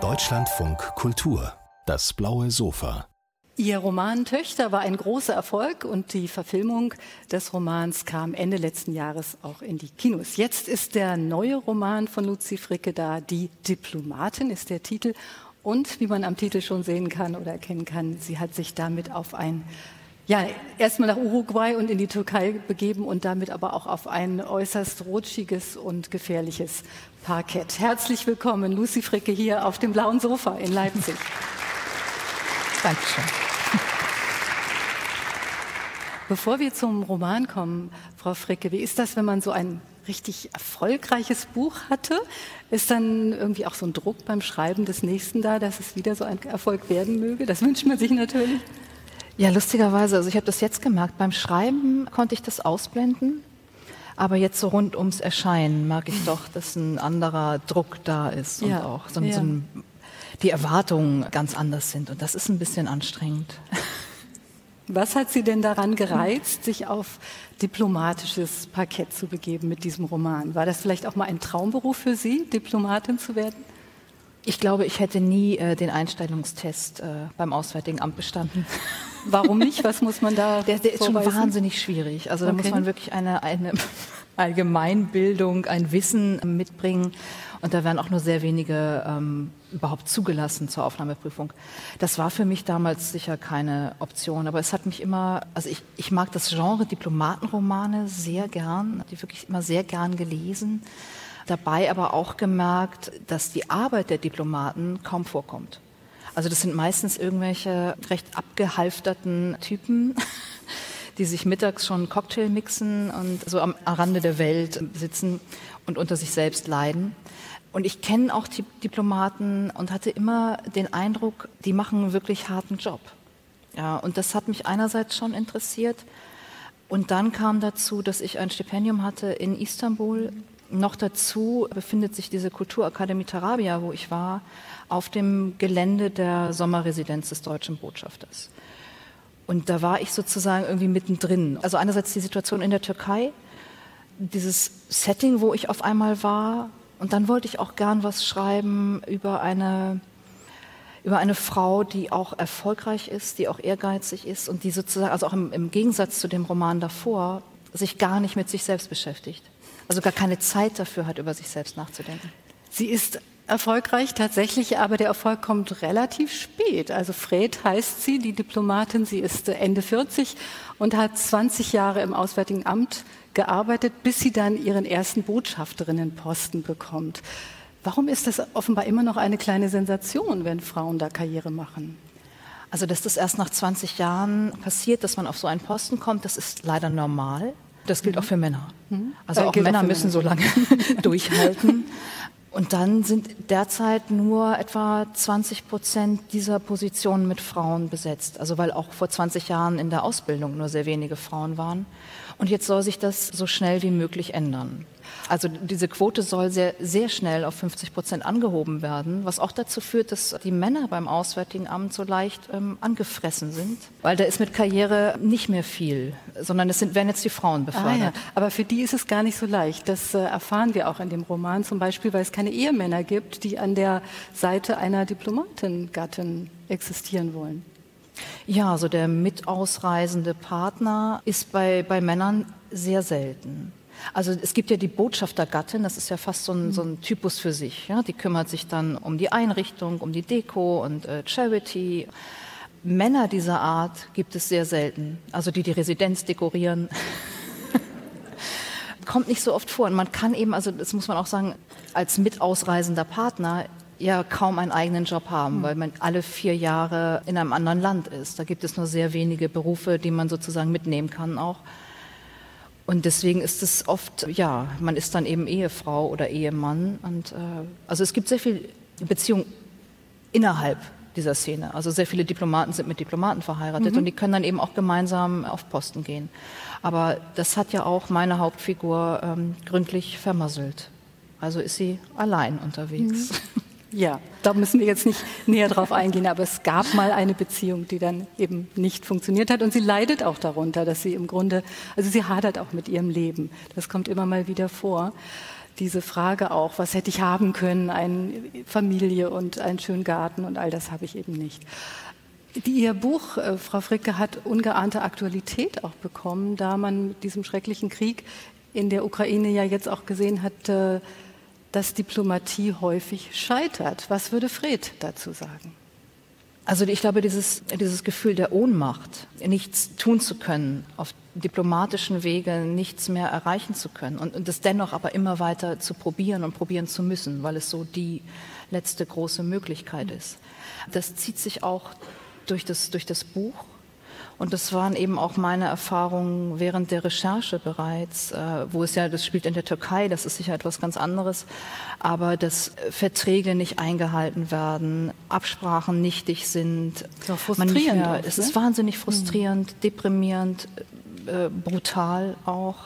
Deutschlandfunk Kultur, das blaue Sofa. Ihr Roman Töchter war ein großer Erfolg und die Verfilmung des Romans kam Ende letzten Jahres auch in die Kinos. Jetzt ist der neue Roman von Luzi Fricke da, Die Diplomatin ist der Titel. Und wie man am Titel schon sehen kann oder erkennen kann, sie hat sich damit auf ein ja, erstmal nach Uruguay und in die Türkei begeben und damit aber auch auf ein äußerst rutschiges und gefährliches Parkett. Herzlich willkommen, Lucy Fricke hier auf dem blauen Sofa in Leipzig. Dankeschön. Bevor wir zum Roman kommen, Frau Fricke, wie ist das, wenn man so ein richtig erfolgreiches Buch hatte? Ist dann irgendwie auch so ein Druck beim Schreiben des nächsten da, dass es wieder so ein Erfolg werden möge? Das wünscht man sich natürlich. Ja, lustigerweise, also ich habe das jetzt gemerkt. Beim Schreiben konnte ich das ausblenden, aber jetzt so rund ums Erscheinen mag ich doch, dass ein anderer Druck da ist und Ja, auch so, ja. so ein, die Erwartungen ganz anders sind und das ist ein bisschen anstrengend. Was hat Sie denn daran gereizt, sich auf diplomatisches Parkett zu begeben mit diesem Roman? War das vielleicht auch mal ein Traumberuf für Sie, Diplomatin zu werden? Ich glaube, ich hätte nie äh, den Einstellungstest äh, beim Auswärtigen Amt bestanden. Warum nicht? Was muss man da Der, der ist schon wahnsinnig schwierig. Also da Okay. muss man wirklich eine, eine Allgemeinbildung, ein Wissen mitbringen. Und da werden auch nur sehr wenige ähm, überhaupt zugelassen zur Aufnahmeprüfung. Das war für mich damals sicher keine Option, aber es hat mich immer, also ich, ich mag das Genre Diplomatenromane sehr gern, die wirklich immer sehr gern gelesen. Dabei aber auch gemerkt, dass die Arbeit der Diplomaten kaum vorkommt. Also das sind meistens irgendwelche recht abgehalfterten Typen, die sich mittags schon Cocktail mixen und so am Rande der Welt sitzen und unter sich selbst leiden. Und ich kenne auch die Diplomaten und hatte immer den Eindruck, die machen einen wirklich harten Job. Ja, und das hat mich einerseits schon interessiert. Und dann kam dazu, dass ich ein Stipendium hatte in Istanbul. Noch dazu befindet sich diese Kulturakademie Tarabia, wo ich war, auf dem Gelände der Sommerresidenz des deutschen Botschafters. Und da war ich sozusagen irgendwie mittendrin. Also einerseits die Situation in der Türkei, dieses Setting, wo ich auf einmal war. Und dann wollte ich auch gern was schreiben über eine, über eine Frau, die auch erfolgreich ist, die auch ehrgeizig ist und die sozusagen, also auch im, im Gegensatz zu dem Roman davor, sich gar nicht mit sich selbst beschäftigt. Also gar keine Zeit dafür hat, über sich selbst nachzudenken. Sie ist erfolgreich tatsächlich, aber der Erfolg kommt relativ spät. Also Fred heißt sie, die Diplomatin. Sie ist Ende 40 und hat 20 Jahre im Auswärtigen Amt gearbeitet, bis sie dann ihren ersten Botschafterinnenposten bekommt. Warum ist das offenbar immer noch eine kleine Sensation, wenn Frauen da Karriere machen? Also, dass das erst nach 20 Jahren passiert, dass man auf so einen Posten kommt, das ist leider normal. Das gilt auch für Männer. Also Äh, auch gilt auch Männer müssen Männer. so lange durchhalten. Und dann sind derzeit nur etwa 20 Prozent dieser Positionen mit Frauen besetzt. Also weil auch vor 20 Jahren in der Ausbildung nur sehr wenige Frauen waren. Und jetzt soll sich das so schnell wie möglich ändern. Also diese Quote soll sehr, sehr schnell auf 50 Prozent angehoben werden, was auch dazu führt, dass die Männer beim Auswärtigen Amt so leicht ähm, angefressen sind. Weil da ist mit Karriere nicht mehr viel, sondern es sind, werden jetzt die Frauen befördert. Ah, ja. Aber für die ist es gar nicht so leicht. Das äh, erfahren wir auch in dem Roman zum Beispiel, weil es keine Ehemänner gibt, die an der Seite einer Diplomatengattin existieren wollen. Ja, also der mitausreisende Partner ist bei, bei Männern sehr selten. Also es gibt ja die Botschaftergattin, das ist ja fast so ein, so ein Typus für sich. Ja? Die kümmert sich dann um die Einrichtung, um die Deko und äh, Charity. Männer dieser Art gibt es sehr selten. Also die die Residenz dekorieren. Kommt nicht so oft vor. Und man kann eben, also das muss man auch sagen, als mitausreisender Partner ja kaum einen eigenen Job haben, weil man alle vier Jahre in einem anderen Land ist. Da gibt es nur sehr wenige Berufe, die man sozusagen mitnehmen kann auch. Und deswegen ist es oft, ja, man ist dann eben Ehefrau oder Ehemann. Und äh, also es gibt sehr viel Beziehung innerhalb dieser Szene. Also sehr viele Diplomaten sind mit Diplomaten verheiratet und die können dann eben auch gemeinsam auf Posten gehen. Aber das hat ja auch meine Hauptfigur ähm, gründlich vermasselt. Also ist sie allein unterwegs. Ja, da müssen wir jetzt nicht näher drauf eingehen, aber es gab mal eine Beziehung, die dann eben nicht funktioniert hat und sie leidet auch darunter, dass sie im Grunde, also sie hadert auch mit ihrem Leben. Das kommt immer mal wieder vor. diese Frage auch, was hätte ich haben können, eine Familie und einen schönen Garten und all das habe ich eben nicht. Die, Ihr Buch, äh, Frau Fricke, hat ungeahnte Aktualität auch bekommen, da man mit diesem schrecklichen Krieg in der Ukraine ja jetzt auch gesehen hat, äh, dass Diplomatie häufig scheitert. Was würde Fred dazu sagen? Also ich glaube, dieses, dieses Gefühl der Ohnmacht, nichts tun zu können, auf diplomatischen Wege nichts mehr erreichen zu können und, und das dennoch aber immer weiter zu probieren und probieren zu müssen, weil es so die letzte große Möglichkeit ist. Das zieht sich auch durch das, durch das Buch und das waren eben auch meine Erfahrungen während der Recherche bereits, äh, wo es ja, das spielt in der Türkei, das ist sicher etwas ganz anderes, aber dass Verträge nicht eingehalten werden, Absprachen nichtig sind. Das ist frustrierend. Mehr, es ist ne? wahnsinnig frustrierend, mhm. deprimierend, äh, brutal auch.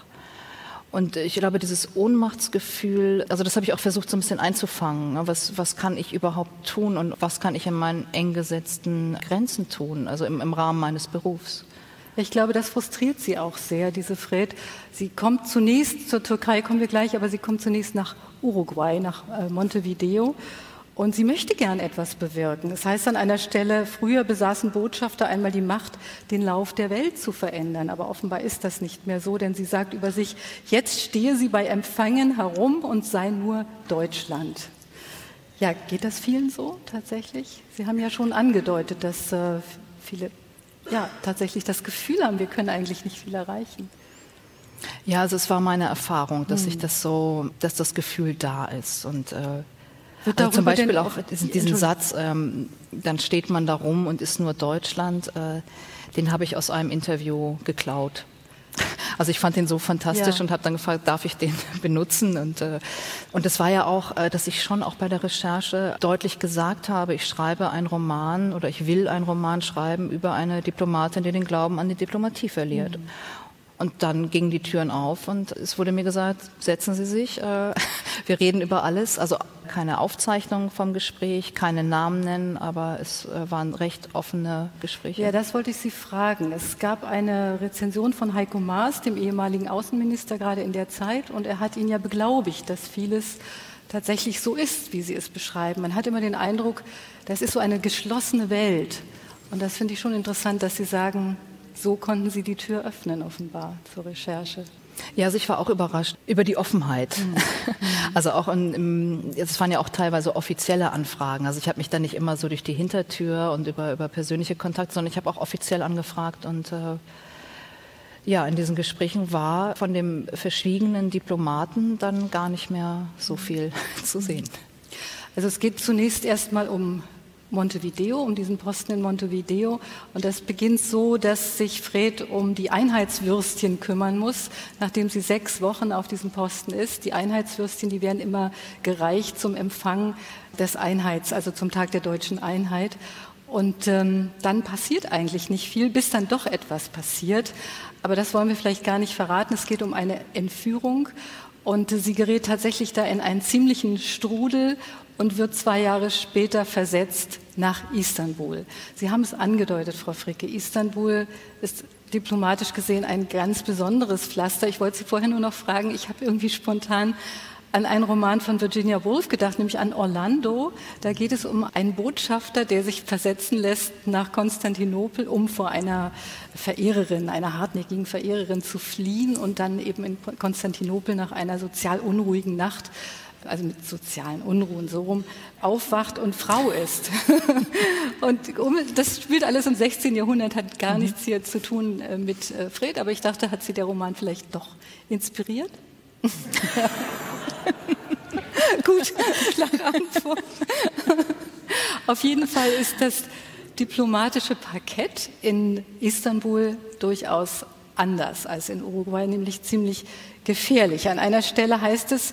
Und ich glaube, dieses Ohnmachtsgefühl, also das habe ich auch versucht so ein bisschen einzufangen. Ne? Was, was kann ich überhaupt tun und was kann ich in meinen eng gesetzten Grenzen tun, also im, im Rahmen meines Berufs? Ich glaube, das frustriert Sie auch sehr, diese Fred. Sie kommt zunächst, zur Türkei kommen wir gleich, aber sie kommt zunächst nach Uruguay, nach äh, Montevideo. Und sie möchte gern etwas bewirken. Das heißt an einer Stelle, früher besaßen Botschafter einmal die Macht, den Lauf der Welt zu verändern. Aber offenbar ist das nicht mehr so, denn sie sagt über sich, jetzt stehe sie bei Empfangen herum und sei nur Deutschland. Ja, geht das vielen so tatsächlich? Sie haben ja schon angedeutet, dass äh, viele ja, tatsächlich das Gefühl haben, wir können eigentlich nicht viel erreichen. Ja, also es war meine Erfahrung, dass hm. ich das so, dass das Gefühl da ist und äh, also zum Beispiel auch diesen, diesen Satz, ähm, dann steht man da rum und ist nur Deutschland, äh, den habe ich aus einem Interview geklaut. Also ich fand den so fantastisch ja. und habe dann gefragt, darf ich den benutzen? Und äh, und es war ja auch, äh, dass ich schon auch bei der Recherche deutlich gesagt habe, ich schreibe einen Roman oder ich will einen Roman schreiben über eine Diplomatin, die den Glauben an die Diplomatie verliert. Mhm. Und dann gingen die Türen auf und es wurde mir gesagt, setzen Sie sich, äh, wir reden über alles. Also keine Aufzeichnung vom Gespräch, keine Namen nennen, aber es äh, waren recht offene Gespräche. Ja, das wollte ich Sie fragen. Es gab eine Rezension von Heiko Maas, dem ehemaligen Außenminister gerade in der Zeit, und er hat ihn ja beglaubigt, dass vieles tatsächlich so ist, wie Sie es beschreiben. Man hat immer den Eindruck, das ist so eine geschlossene Welt. Und das finde ich schon interessant, dass Sie sagen, so konnten Sie die Tür öffnen, offenbar, zur Recherche. Ja, also ich war auch überrascht über die Offenheit. Mhm. Also auch es waren ja auch teilweise offizielle Anfragen. Also ich habe mich da nicht immer so durch die Hintertür und über, über persönliche Kontakte, sondern ich habe auch offiziell angefragt und äh, ja, in diesen Gesprächen war von dem verschwiegenen Diplomaten dann gar nicht mehr so viel zu sehen. Also es geht zunächst erstmal um Montevideo, um diesen Posten in Montevideo. Und das beginnt so, dass sich Fred um die Einheitswürstchen kümmern muss, nachdem sie sechs Wochen auf diesem Posten ist. Die Einheitswürstchen, die werden immer gereicht zum Empfang des Einheits, also zum Tag der deutschen Einheit. Und ähm, dann passiert eigentlich nicht viel, bis dann doch etwas passiert. Aber das wollen wir vielleicht gar nicht verraten. Es geht um eine Entführung. Und sie gerät tatsächlich da in einen ziemlichen Strudel und wird zwei Jahre später versetzt nach Istanbul. Sie haben es angedeutet, Frau Fricke. Istanbul ist diplomatisch gesehen ein ganz besonderes Pflaster. Ich wollte Sie vorher nur noch fragen, ich habe irgendwie spontan an einen Roman von Virginia Woolf gedacht, nämlich an Orlando. Da geht es um einen Botschafter, der sich versetzen lässt nach Konstantinopel, um vor einer Verehrerin, einer hartnäckigen Verehrerin zu fliehen und dann eben in Konstantinopel nach einer sozial unruhigen Nacht also mit sozialen Unruhen so rum, aufwacht und Frau ist. und das spielt alles im 16. Jahrhundert, hat gar mhm. nichts hier zu tun äh, mit äh, Fred, aber ich dachte, hat sie der Roman vielleicht doch inspiriert? Gut, klare Antwort. Auf jeden Fall ist das diplomatische Parkett in Istanbul durchaus anders als in Uruguay, nämlich ziemlich gefährlich. An einer Stelle heißt es,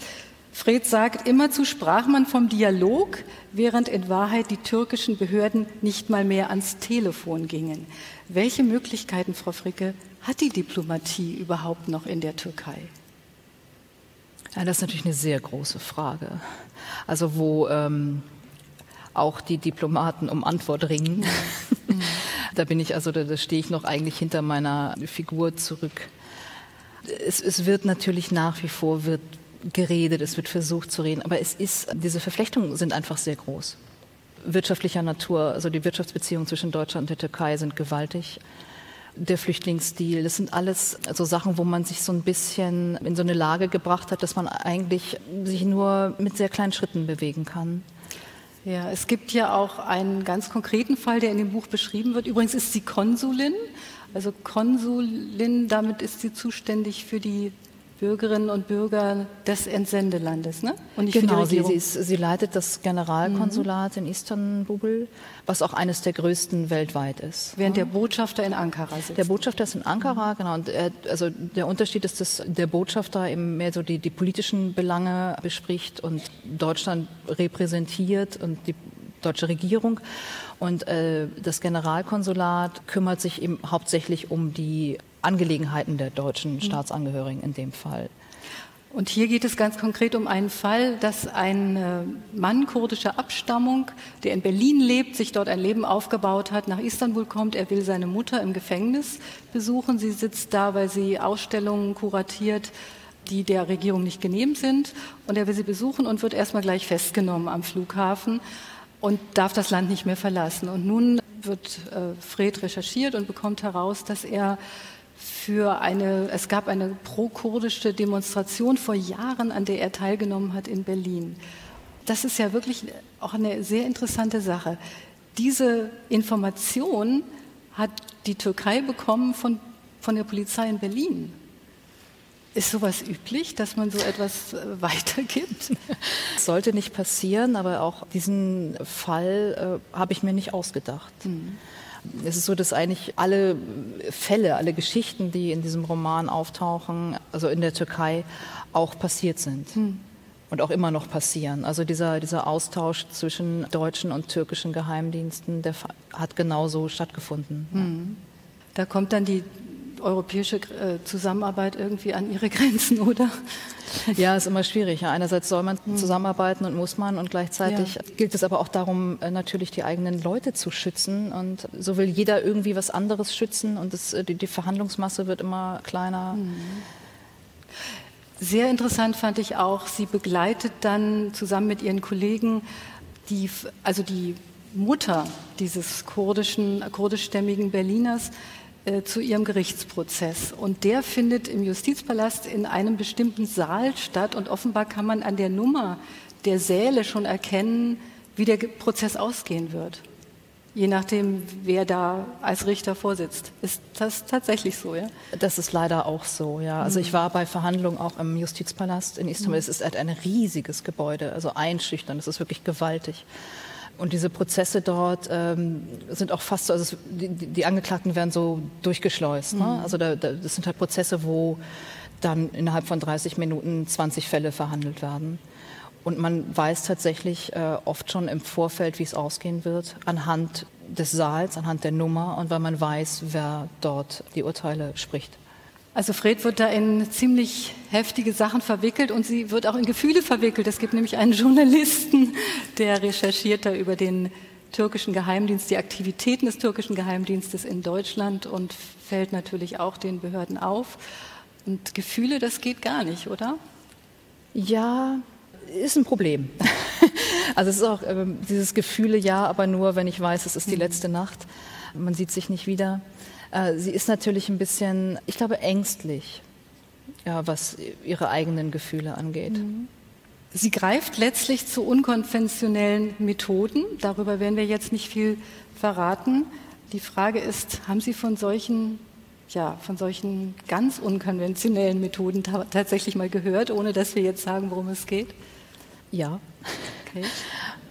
Fred sagt, immerzu sprach man vom Dialog, während in Wahrheit die türkischen Behörden nicht mal mehr ans Telefon gingen. Welche Möglichkeiten, Frau Fricke, hat die Diplomatie überhaupt noch in der Türkei? Ja, das ist natürlich eine sehr große Frage. Also wo ähm, auch die Diplomaten um Antwort ringen. da bin ich also, da, da stehe ich noch eigentlich hinter meiner Figur zurück. Es, es wird natürlich nach wie vor wird geredet, es wird versucht zu reden, aber es ist, diese Verflechtungen sind einfach sehr groß. Wirtschaftlicher Natur, also die Wirtschaftsbeziehungen zwischen Deutschland und der Türkei sind gewaltig. Der Flüchtlingsstil, das sind alles so Sachen, wo man sich so ein bisschen in so eine Lage gebracht hat, dass man eigentlich sich nur mit sehr kleinen Schritten bewegen kann. Ja, es gibt ja auch einen ganz konkreten Fall, der in dem Buch beschrieben wird. Übrigens ist sie Konsulin. Also Konsulin, damit ist sie zuständig für die Bürgerinnen und Bürger des Entsendelandes, ne? Und nicht genau. Sie, sie, ist, sie leitet das Generalkonsulat mhm. in Istanbul, was auch eines der größten weltweit ist. Während ja. der Botschafter in Ankara sitzt. Der Botschafter ist in Ankara, mhm. genau. Und er, also der Unterschied ist, dass der Botschafter eben mehr so die, die politischen Belange bespricht und Deutschland repräsentiert und die deutsche Regierung. Und äh, das Generalkonsulat kümmert sich eben hauptsächlich um die Angelegenheiten der deutschen. Staatsangehörigen in dem Fall. Und hier geht es ganz konkret um einen Fall, dass ein äh, Mann kurdischer Abstammung, der in Berlin lebt, sich dort ein Leben aufgebaut hat, nach Istanbul kommt. Er will seine Mutter im Gefängnis besuchen. Sie sitzt da, weil sie Ausstellungen kuratiert, die der Regierung nicht genehm sind. Und er will sie besuchen und wird erstmal gleich festgenommen am Flughafen und darf das Land nicht mehr verlassen. Und nun wird äh, Fred recherchiert und bekommt heraus, dass er für eine, es gab eine pro-kurdische Demonstration vor Jahren, an der er teilgenommen hat in Berlin. Das ist ja wirklich auch eine sehr interessante Sache. Diese Information hat die Türkei bekommen von, von der Polizei in Berlin. Ist sowas üblich, dass man so etwas äh, weitergibt? Das sollte nicht passieren, aber auch diesen Fall äh, habe ich mir nicht ausgedacht. Mhm. Es ist so, dass eigentlich alle Fälle, alle Geschichten, die in diesem Roman auftauchen, also in der Türkei, auch passiert sind. Hm. Und auch immer noch passieren. Also dieser, dieser Austausch zwischen deutschen und türkischen Geheimdiensten, der hat genauso stattgefunden. Hm. Da kommt dann die europäische äh, Zusammenarbeit irgendwie an ihre Grenzen, oder? Ja, ist immer schwierig. Einerseits soll man hm. zusammenarbeiten und muss man und gleichzeitig ja. gilt es aber auch darum, äh, natürlich die eigenen Leute zu schützen und so will jeder irgendwie was anderes schützen und das, äh, die, die Verhandlungsmasse wird immer kleiner. Hm. Sehr interessant fand ich auch, sie begleitet dann zusammen mit ihren Kollegen die, also die Mutter dieses kurdischen, kurdischstämmigen Berliners zu ihrem Gerichtsprozess. Und der findet im Justizpalast in einem bestimmten Saal statt. Und offenbar kann man an der Nummer der Säle schon erkennen, wie der Prozess ausgehen wird. Je nachdem, wer da als Richter vorsitzt. Ist das tatsächlich so, ja? Das ist leider auch so, ja. Also ich mhm. war bei Verhandlungen auch im Justizpalast in Istanbul. Mhm. Es ist halt ein riesiges Gebäude, also einschüchtern. Es ist wirklich gewaltig. Und diese Prozesse dort ähm, sind auch fast so, also es, die, die, Angeklagten werden so durchgeschleust. Ne? Mhm. Also da, da, das sind halt Prozesse, wo dann innerhalb von 30 Minuten 20 Fälle verhandelt werden. Und man weiß tatsächlich äh, oft schon im Vorfeld, wie es ausgehen wird, anhand des Saals, anhand der Nummer und weil man weiß, wer dort die Urteile spricht. Also Fred wird da in ziemlich heftige Sachen verwickelt und sie wird auch in Gefühle verwickelt. Es gibt nämlich einen Journalisten, der recherchiert da über den türkischen Geheimdienst, die Aktivitäten des türkischen Geheimdienstes in Deutschland und fällt natürlich auch den Behörden auf. Und Gefühle, das geht gar nicht, oder? Ja, ist ein Problem. Also es ist auch äh, dieses Gefühle, ja, aber nur, wenn ich weiß, es ist die mhm. letzte Nacht. Man sieht sich nicht wieder. Äh, sie ist natürlich ein bisschen, ich glaube, ängstlich, ja, was ihre eigenen Gefühle angeht. Mhm. Sie greift letztlich zu unkonventionellen Methoden. Darüber werden wir jetzt nicht viel verraten. Die Frage ist, haben Sie von solchen, ja, von solchen ganz unkonventionellen Methoden tatsächlich mal gehört, ohne dass wir jetzt sagen, worum es geht? Ja. Okay.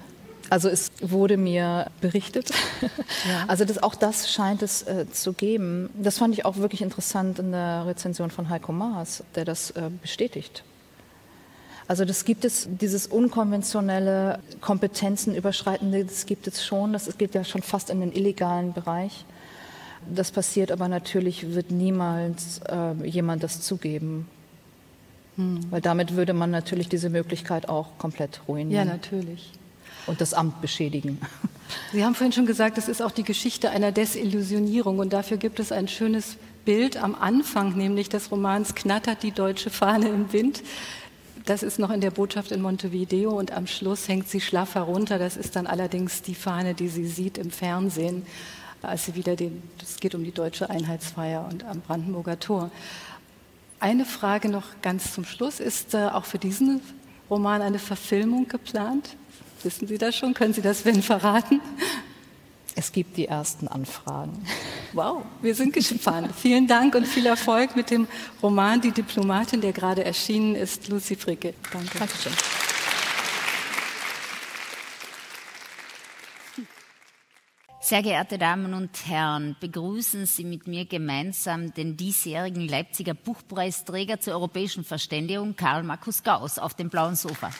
Also es wurde mir berichtet. Ja. Also das, auch das scheint es äh, zu geben. Das fand ich auch wirklich interessant in der Rezension von Heiko Maas, der das äh, bestätigt. Also das gibt es, dieses unkonventionelle Kompetenzen überschreitende, das gibt es schon. Das geht ja schon fast in den illegalen Bereich. Das passiert aber natürlich, wird niemals äh, jemand das zugeben. Hm. Weil damit würde man natürlich diese Möglichkeit auch komplett ruinieren. Ja, natürlich und das Amt beschädigen. Sie haben vorhin schon gesagt, es ist auch die Geschichte einer Desillusionierung und dafür gibt es ein schönes Bild am Anfang, nämlich des Romans Knattert die deutsche Fahne im Wind. Das ist noch in der Botschaft in Montevideo und am Schluss hängt sie schlaff herunter. Das ist dann allerdings die Fahne, die sie sieht im Fernsehen, als sie wieder den, es geht um die deutsche Einheitsfeier und am Brandenburger Tor. Eine Frage noch ganz zum Schluss. Ist äh, auch für diesen Roman eine Verfilmung geplant? Wissen Sie das schon? Können Sie das wenn verraten? Es gibt die ersten Anfragen. Wow, wir sind gespannt. Vielen Dank und viel Erfolg mit dem Roman Die Diplomatin, der gerade erschienen ist. Lucy Fricke. Danke. Dankeschön. Sehr geehrte Damen und Herren, begrüßen Sie mit mir gemeinsam den diesjährigen Leipziger Buchpreisträger zur europäischen Verständigung, Karl Markus Gauss, auf dem blauen Sofa.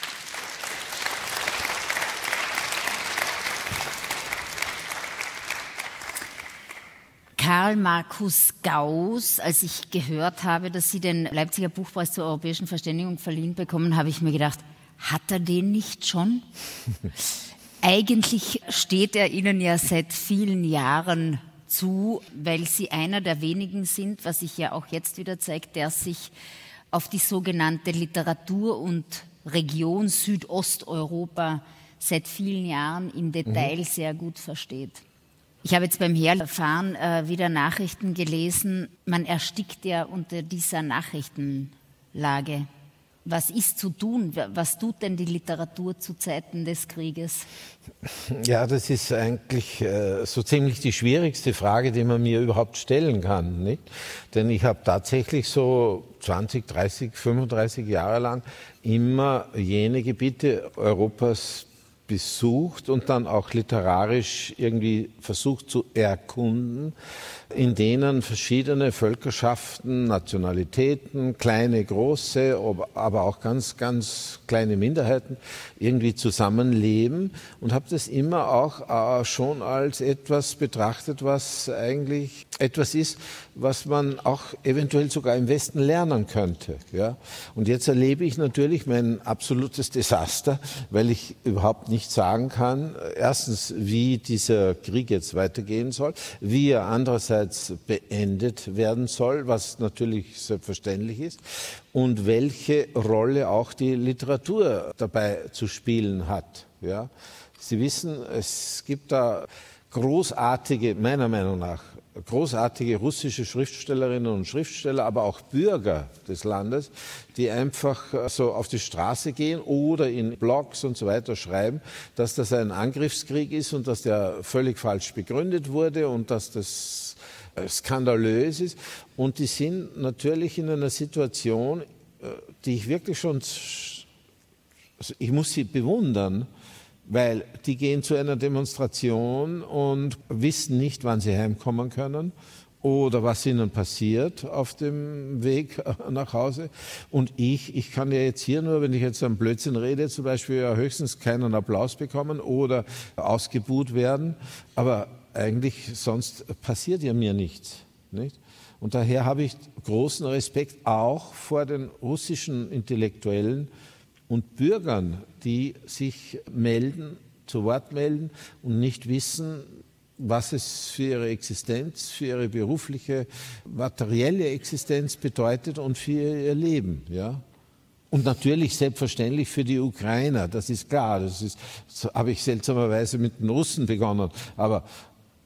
Karl Markus Gauss, als ich gehört habe, dass Sie den Leipziger Buchpreis zur europäischen Verständigung verliehen bekommen, habe ich mir gedacht, hat er den nicht schon? Eigentlich steht er Ihnen ja seit vielen Jahren zu, weil Sie einer der wenigen sind, was sich ja auch jetzt wieder zeigt, der sich auf die sogenannte Literatur und Region Südosteuropa seit vielen Jahren im Detail mhm. sehr gut versteht. Ich habe jetzt beim Herfahren äh, wieder Nachrichten gelesen. Man erstickt ja unter dieser Nachrichtenlage. Was ist zu tun? Was tut denn die Literatur zu Zeiten des Krieges? Ja, das ist eigentlich äh, so ziemlich die schwierigste Frage, die man mir überhaupt stellen kann. Nicht? Denn ich habe tatsächlich so 20, 30, 35 Jahre lang immer jene Gebiete Europas besucht und dann auch literarisch irgendwie versucht zu erkunden, in denen verschiedene Völkerschaften, Nationalitäten, kleine, große, aber auch ganz, ganz kleine Minderheiten irgendwie zusammenleben und habe das immer auch äh, schon als etwas betrachtet, was eigentlich etwas ist, was man auch eventuell sogar im Westen lernen könnte. Ja? Und jetzt erlebe ich natürlich mein absolutes Desaster, weil ich überhaupt nicht sagen kann, erstens, wie dieser Krieg jetzt weitergehen soll, wie er andererseits beendet werden soll, was natürlich selbstverständlich ist, und welche Rolle auch die Literatur dabei zu spielen hat. Ja? Sie wissen, es gibt da großartige, meiner Meinung nach, großartige russische Schriftstellerinnen und Schriftsteller, aber auch Bürger des Landes, die einfach so auf die Straße gehen oder in Blogs und so weiter schreiben, dass das ein Angriffskrieg ist und dass der völlig falsch begründet wurde und dass das skandalös ist. Und die sind natürlich in einer Situation, äh, die ich wirklich schon, also ich muss sie bewundern, weil die gehen zu einer Demonstration und wissen nicht, wann sie heimkommen können oder was ihnen passiert auf dem Weg nach Hause. Und ich, ich kann ja jetzt hier nur, wenn ich jetzt einen Blödsinn rede, zum Beispiel ja höchstens keinen Applaus bekommen oder ausgebuht werden. Aber eigentlich sonst passiert ja mir nichts. Nicht? Und daher habe ich großen Respekt auch vor den russischen Intellektuellen und Bürgern, die sich melden, zu Wort melden und nicht wissen, was es für ihre Existenz, für ihre berufliche, materielle Existenz bedeutet und für ihr Leben. Ja? Und natürlich selbstverständlich für die Ukrainer, das ist klar. Das, ist, das habe ich seltsamerweise mit den Russen begonnen. Aber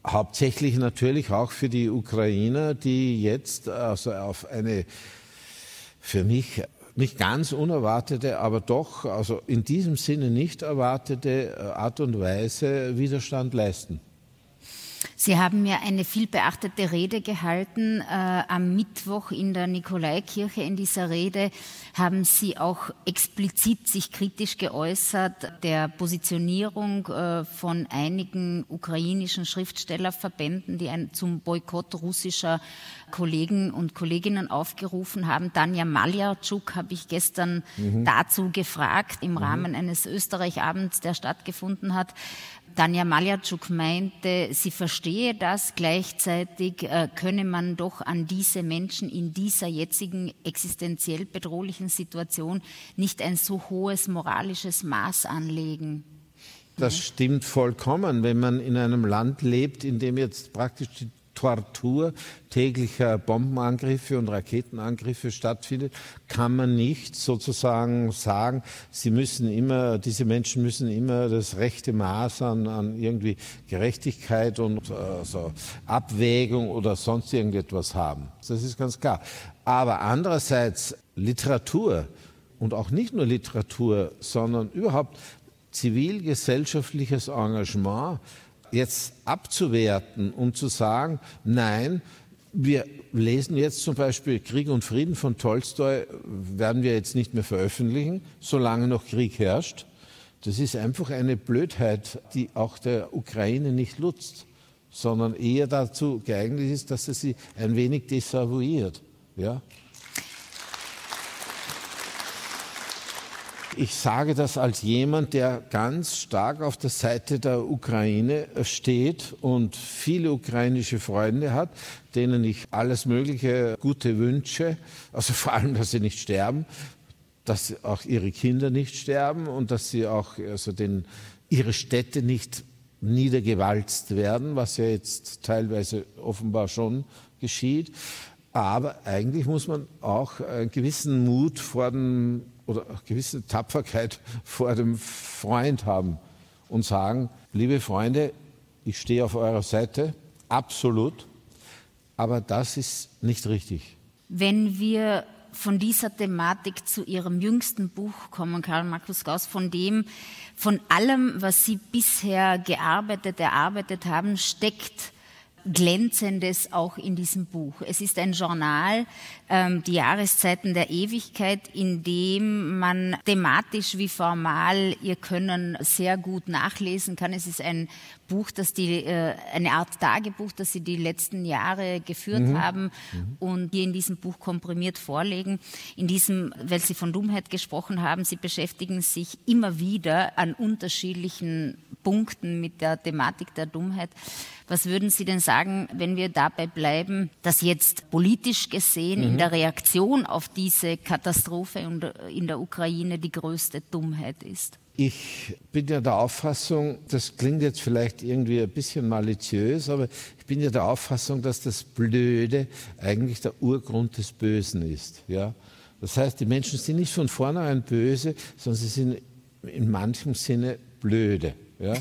hauptsächlich natürlich auch für die Ukrainer, die jetzt also auf eine für mich nicht ganz unerwartete, aber doch also in diesem Sinne nicht erwartete äh, Art und Weise Widerstand leisten. Sie haben mir eine viel beachtete Rede gehalten. Äh, am Mittwoch in der Nikolaikirche. In dieser Rede haben Sie auch explizit sich kritisch geäußert der Positionierung äh, von einigen ukrainischen Schriftstellerverbänden, die ein, zum Boykott russischer Kollegen und Kolleginnen aufgerufen haben. Danja Maljarczuk habe ich gestern mhm. dazu gefragt im mhm. Rahmen eines Österreich-Abends, der stattgefunden hat. Tanja Maljatschuk meinte, sie verstehe das, gleichzeitig äh, könne man doch an diese Menschen in dieser jetzigen existenziell bedrohlichen Situation nicht ein so hohes moralisches Maß anlegen. Das stimmt vollkommen, wenn man in einem Land lebt, in dem jetzt praktisch die Tortur täglicher Bombenangriffe und Raketenangriffe stattfindet, kann man nicht sozusagen sagen, sie müssen immer, diese Menschen müssen immer das rechte Maß an, an irgendwie Gerechtigkeit und also Abwägung oder sonst irgendetwas haben. Das ist ganz klar. Aber andererseits Literatur und auch nicht nur Literatur, sondern überhaupt zivilgesellschaftliches Engagement jetzt abzuwerten und zu sagen, nein, wir lesen jetzt zum Beispiel Krieg und Frieden von Tolstoi, werden wir jetzt nicht mehr veröffentlichen, solange noch Krieg herrscht. Das ist einfach eine Blödheit, die auch der Ukraine nicht nutzt, sondern eher dazu geeignet ist, dass er sie ein wenig desavouiert. Ja? Ich sage das als jemand, der ganz stark auf der Seite der Ukraine steht und viele ukrainische Freunde hat, denen ich alles Mögliche Gute wünsche. Also vor allem, dass sie nicht sterben, dass auch ihre Kinder nicht sterben und dass sie auch also den, ihre Städte nicht niedergewalzt werden, was ja jetzt teilweise offenbar schon geschieht. Aber eigentlich muss man auch einen gewissen Mut vor dem oder eine gewisse Tapferkeit vor dem Freund haben und sagen, liebe Freunde, ich stehe auf eurer Seite, absolut, aber das ist nicht richtig. Wenn wir von dieser Thematik zu Ihrem jüngsten Buch kommen, Karl Markus Gauss, von dem, von allem, was Sie bisher gearbeitet, erarbeitet haben, steckt Glänzendes auch in diesem Buch. Es ist ein Journal, ähm, die Jahreszeiten der Ewigkeit, in dem man thematisch wie formal ihr Können sehr gut nachlesen kann. Es ist ein Buch, das die, äh, eine Art Tagebuch, das Sie die letzten Jahre geführt mhm. haben mhm. und hier in diesem Buch komprimiert vorlegen. In diesem, weil Sie von Dummheit gesprochen haben, Sie beschäftigen sich immer wieder an unterschiedlichen Punkten mit der Thematik der Dummheit. Was würden Sie denn sagen, wenn wir dabei bleiben, dass jetzt politisch gesehen mhm. in der Reaktion auf diese Katastrophe in der Ukraine die größte Dummheit ist? Ich bin ja der Auffassung, das klingt jetzt vielleicht irgendwie ein bisschen maliziös, aber ich bin ja der Auffassung, dass das Blöde eigentlich der Urgrund des Bösen ist. Ja? Das heißt, die Menschen sind nicht von vornherein böse, sondern sie sind in manchem Sinne blöde. Ja?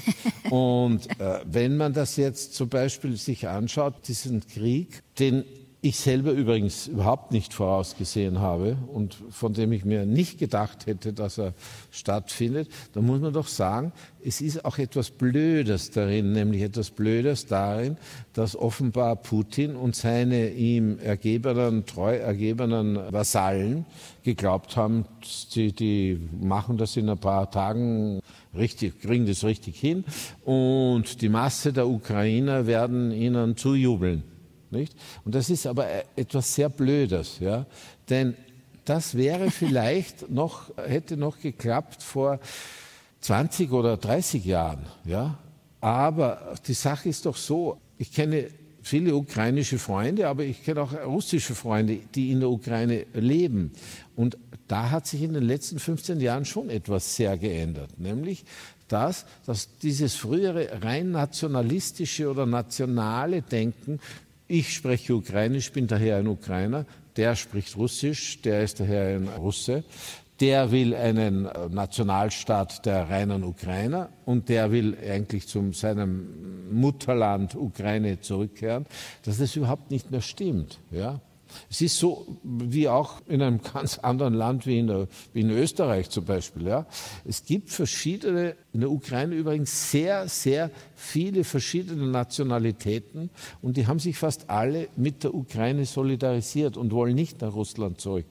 Und äh, wenn man das jetzt zum Beispiel sich anschaut, diesen Krieg, den ich selber übrigens überhaupt nicht vorausgesehen habe und von dem ich mir nicht gedacht hätte, dass er stattfindet, dann muss man doch sagen, es ist auch etwas Blödes darin, nämlich etwas Blödes darin, dass offenbar Putin und seine ihm ergebenen, treu ergebenen Vasallen geglaubt haben, die, die machen das in ein paar Tagen richtig, kriegen das richtig hin und die Masse der Ukrainer werden ihnen zujubeln. Nicht? Und das ist aber e-, etwas sehr Blödes, ja? denn das wäre vielleicht noch, hätte noch geklappt vor 20 oder 30 Jahren. Ja? Aber die Sache ist doch so, ich kenne viele ukrainische Freunde, aber ich kenne auch russische Freunde, die in der Ukraine leben. Und da hat sich in den letzten 15 Jahren schon etwas sehr geändert, nämlich das, dass dieses frühere rein nationalistische oder nationale Denken ich spreche Ukrainisch, bin daher ein Ukrainer. Der spricht Russisch, der ist daher ein Russe. Der will einen äh, Nationalstaat der reinen Ukrainer und der will eigentlich zu seinem Mutterland Ukraine zurückkehren, dass das überhaupt nicht mehr stimmt. Ja? Es ist so wie auch in einem ganz anderen Land wie in, der, wie in Österreich zum Beispiel. Ja. Es gibt verschiedene, in der Ukraine übrigens sehr, sehr viele verschiedene Nationalitäten und die haben sich fast alle mit der Ukraine solidarisiert und wollen nicht nach Russland zurück.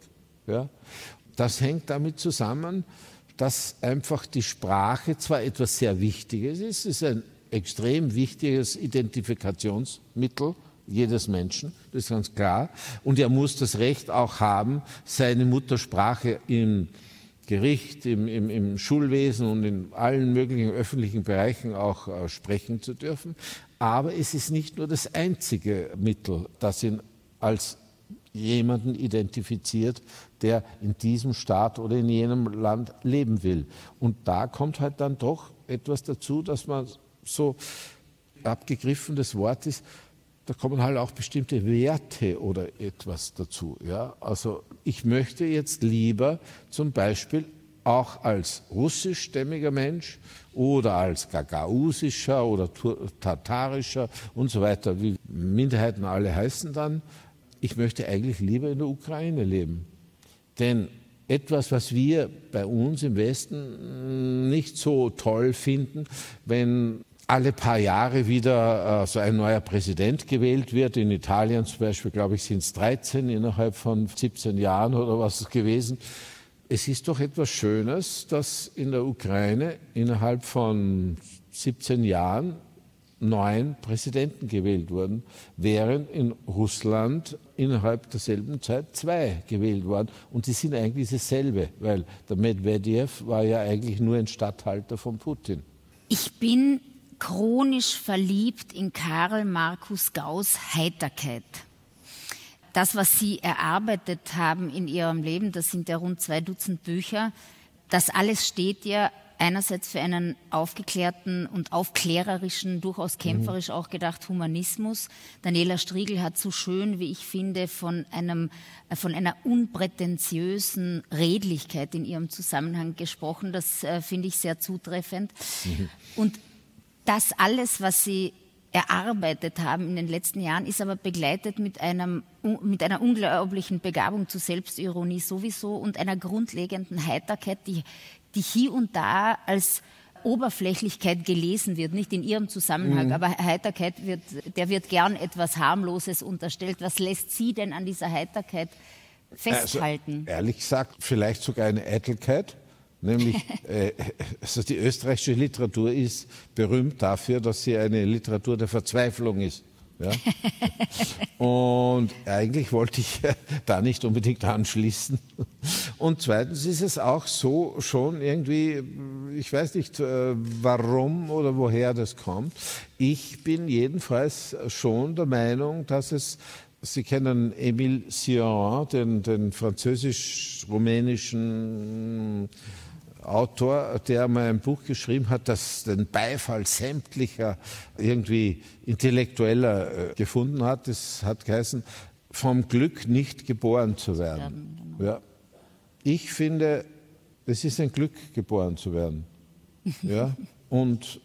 Ja. Das hängt damit zusammen, dass einfach die Sprache zwar etwas sehr Wichtiges ist, es ist ein extrem wichtiges Identifikationsmittel, jedes Menschen, das ist ganz klar. Und er muss das Recht auch haben, seine Muttersprache im Gericht, im, im, im Schulwesen und in allen möglichen öffentlichen Bereichen auch äh, sprechen zu dürfen. Aber es ist nicht nur das einzige Mittel, das ihn als jemanden identifiziert, der in diesem Staat oder in jenem Land leben will. Und da kommt halt dann doch etwas dazu, dass man so abgegriffen das Wort ist, da kommen halt auch bestimmte Werte oder etwas dazu. Ja? Also ich möchte jetzt lieber zum Beispiel auch als russischstämmiger Mensch oder als gagausischer oder tatarischer und so weiter, wie Minderheiten alle heißen dann, ich möchte eigentlich lieber in der Ukraine leben. Denn etwas, was wir bei uns im Westen nicht so toll finden, wenn alle paar Jahre wieder äh, so ein neuer Präsident gewählt wird. In Italien zum Beispiel, glaube ich, sind es 13 innerhalb von 17 Jahren oder was gewesen. Es ist doch etwas Schönes, dass in der Ukraine innerhalb von 17 Jahren neun Präsidenten gewählt wurden, während in Russland innerhalb derselben Zeit zwei gewählt wurden. Und die sind eigentlich dasselbe, weil der Medvedev war ja eigentlich nur ein Statthalter von Putin. Ich bin chronisch verliebt in Karl Markus Gauss Heiterkeit. Das, was Sie erarbeitet haben in Ihrem Leben, das sind ja rund zwei Dutzend Bücher, das alles steht ja einerseits für einen aufgeklärten und aufklärerischen, durchaus mhm. kämpferisch auch gedacht Humanismus. Daniela Striegel hat so schön, wie ich finde, von einem, äh, von einer unprätentiösen Redlichkeit in ihrem Zusammenhang gesprochen. Das äh, finde ich sehr zutreffend. Mhm. Und das alles, was Sie erarbeitet haben in den letzten Jahren, ist aber begleitet mit, einem, mit einer unglaublichen Begabung zur Selbstironie sowieso und einer grundlegenden Heiterkeit, die, die hier und da als Oberflächlichkeit gelesen wird, nicht in ihrem Zusammenhang, mhm. aber Heiterkeit wird, der wird gern etwas Harmloses unterstellt. Was lässt Sie denn an dieser Heiterkeit festhalten? Also, ehrlich gesagt, vielleicht sogar eine Eitelkeit. Nämlich, äh, also die österreichische Literatur ist berühmt dafür, dass sie eine Literatur der Verzweiflung ist. Ja? Und eigentlich wollte ich da nicht unbedingt anschließen. Und zweitens ist es auch so schon irgendwie, ich weiß nicht äh, warum oder woher das kommt. Ich bin jedenfalls schon der Meinung, dass es Sie kennen Emile Sion, den, den französisch-rumänischen Autor, der mal ein Buch geschrieben hat, das den Beifall sämtlicher irgendwie Intellektueller äh, gefunden hat. Das hat geheißen, vom Glück nicht geboren zu werden. Genau. Ja. Ich finde, es ist ein Glück, geboren zu werden. Ja? Und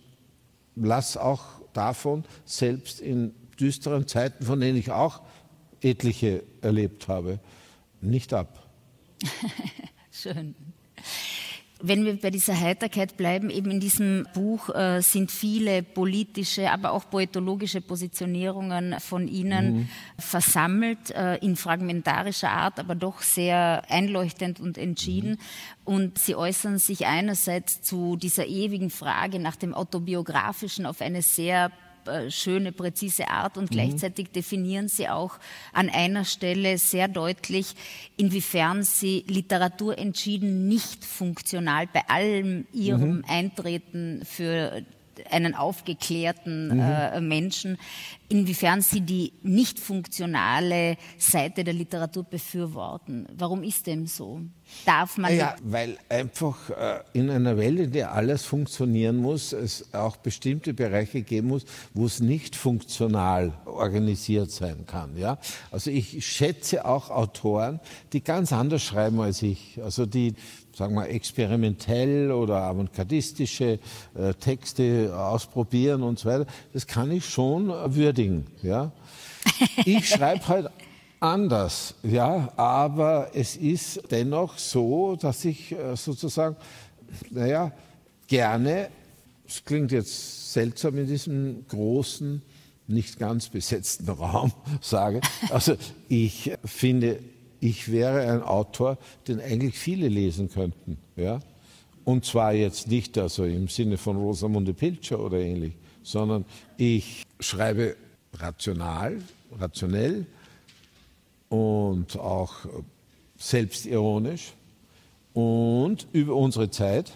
lass auch davon, selbst in düsteren Zeiten, von denen ich auch etliche erlebt habe, nicht ab. Schön. Wenn wir bei dieser Heiterkeit bleiben, eben in diesem Buch äh, sind viele politische, aber auch poetologische Positionierungen von Ihnen mhm. versammelt, äh, in fragmentarischer Art, aber doch sehr einleuchtend und entschieden. Mhm. Und Sie äußern sich einerseits zu dieser ewigen Frage nach dem Autobiografischen auf eine sehr schöne, präzise Art und mhm. gleichzeitig definieren Sie auch an einer Stelle sehr deutlich, inwiefern Sie Literatur entschieden nicht funktional bei allem Ihrem mhm. Eintreten für einen aufgeklärten mhm. äh, Menschen, inwiefern Sie die nicht funktionale Seite der Literatur befürworten. Warum ist dem so? Darf man. Ja, weil einfach äh, in einer Welt, in der alles funktionieren muss, es auch bestimmte Bereiche geben muss, wo es nicht funktional organisiert sein kann. Ja? Also ich schätze auch Autoren, die ganz anders schreiben als ich. Also die sagen wir, experimentell oder avantgardistische äh, Texte ausprobieren und so weiter, das kann ich schon würdigen. Ja? Ich schreibe halt anders, ja, aber es ist dennoch so, dass ich äh, sozusagen, naja, gerne, es klingt jetzt seltsam in diesem großen, nicht ganz besetzten Raum sage, also ich finde ich wäre ein Autor, den eigentlich viele lesen könnten. Ja? Und zwar jetzt nicht also im Sinne von Rosamunde Pilcher oder ähnlich, sondern ich schreibe rational, rationell und auch selbstironisch und über unsere Zeit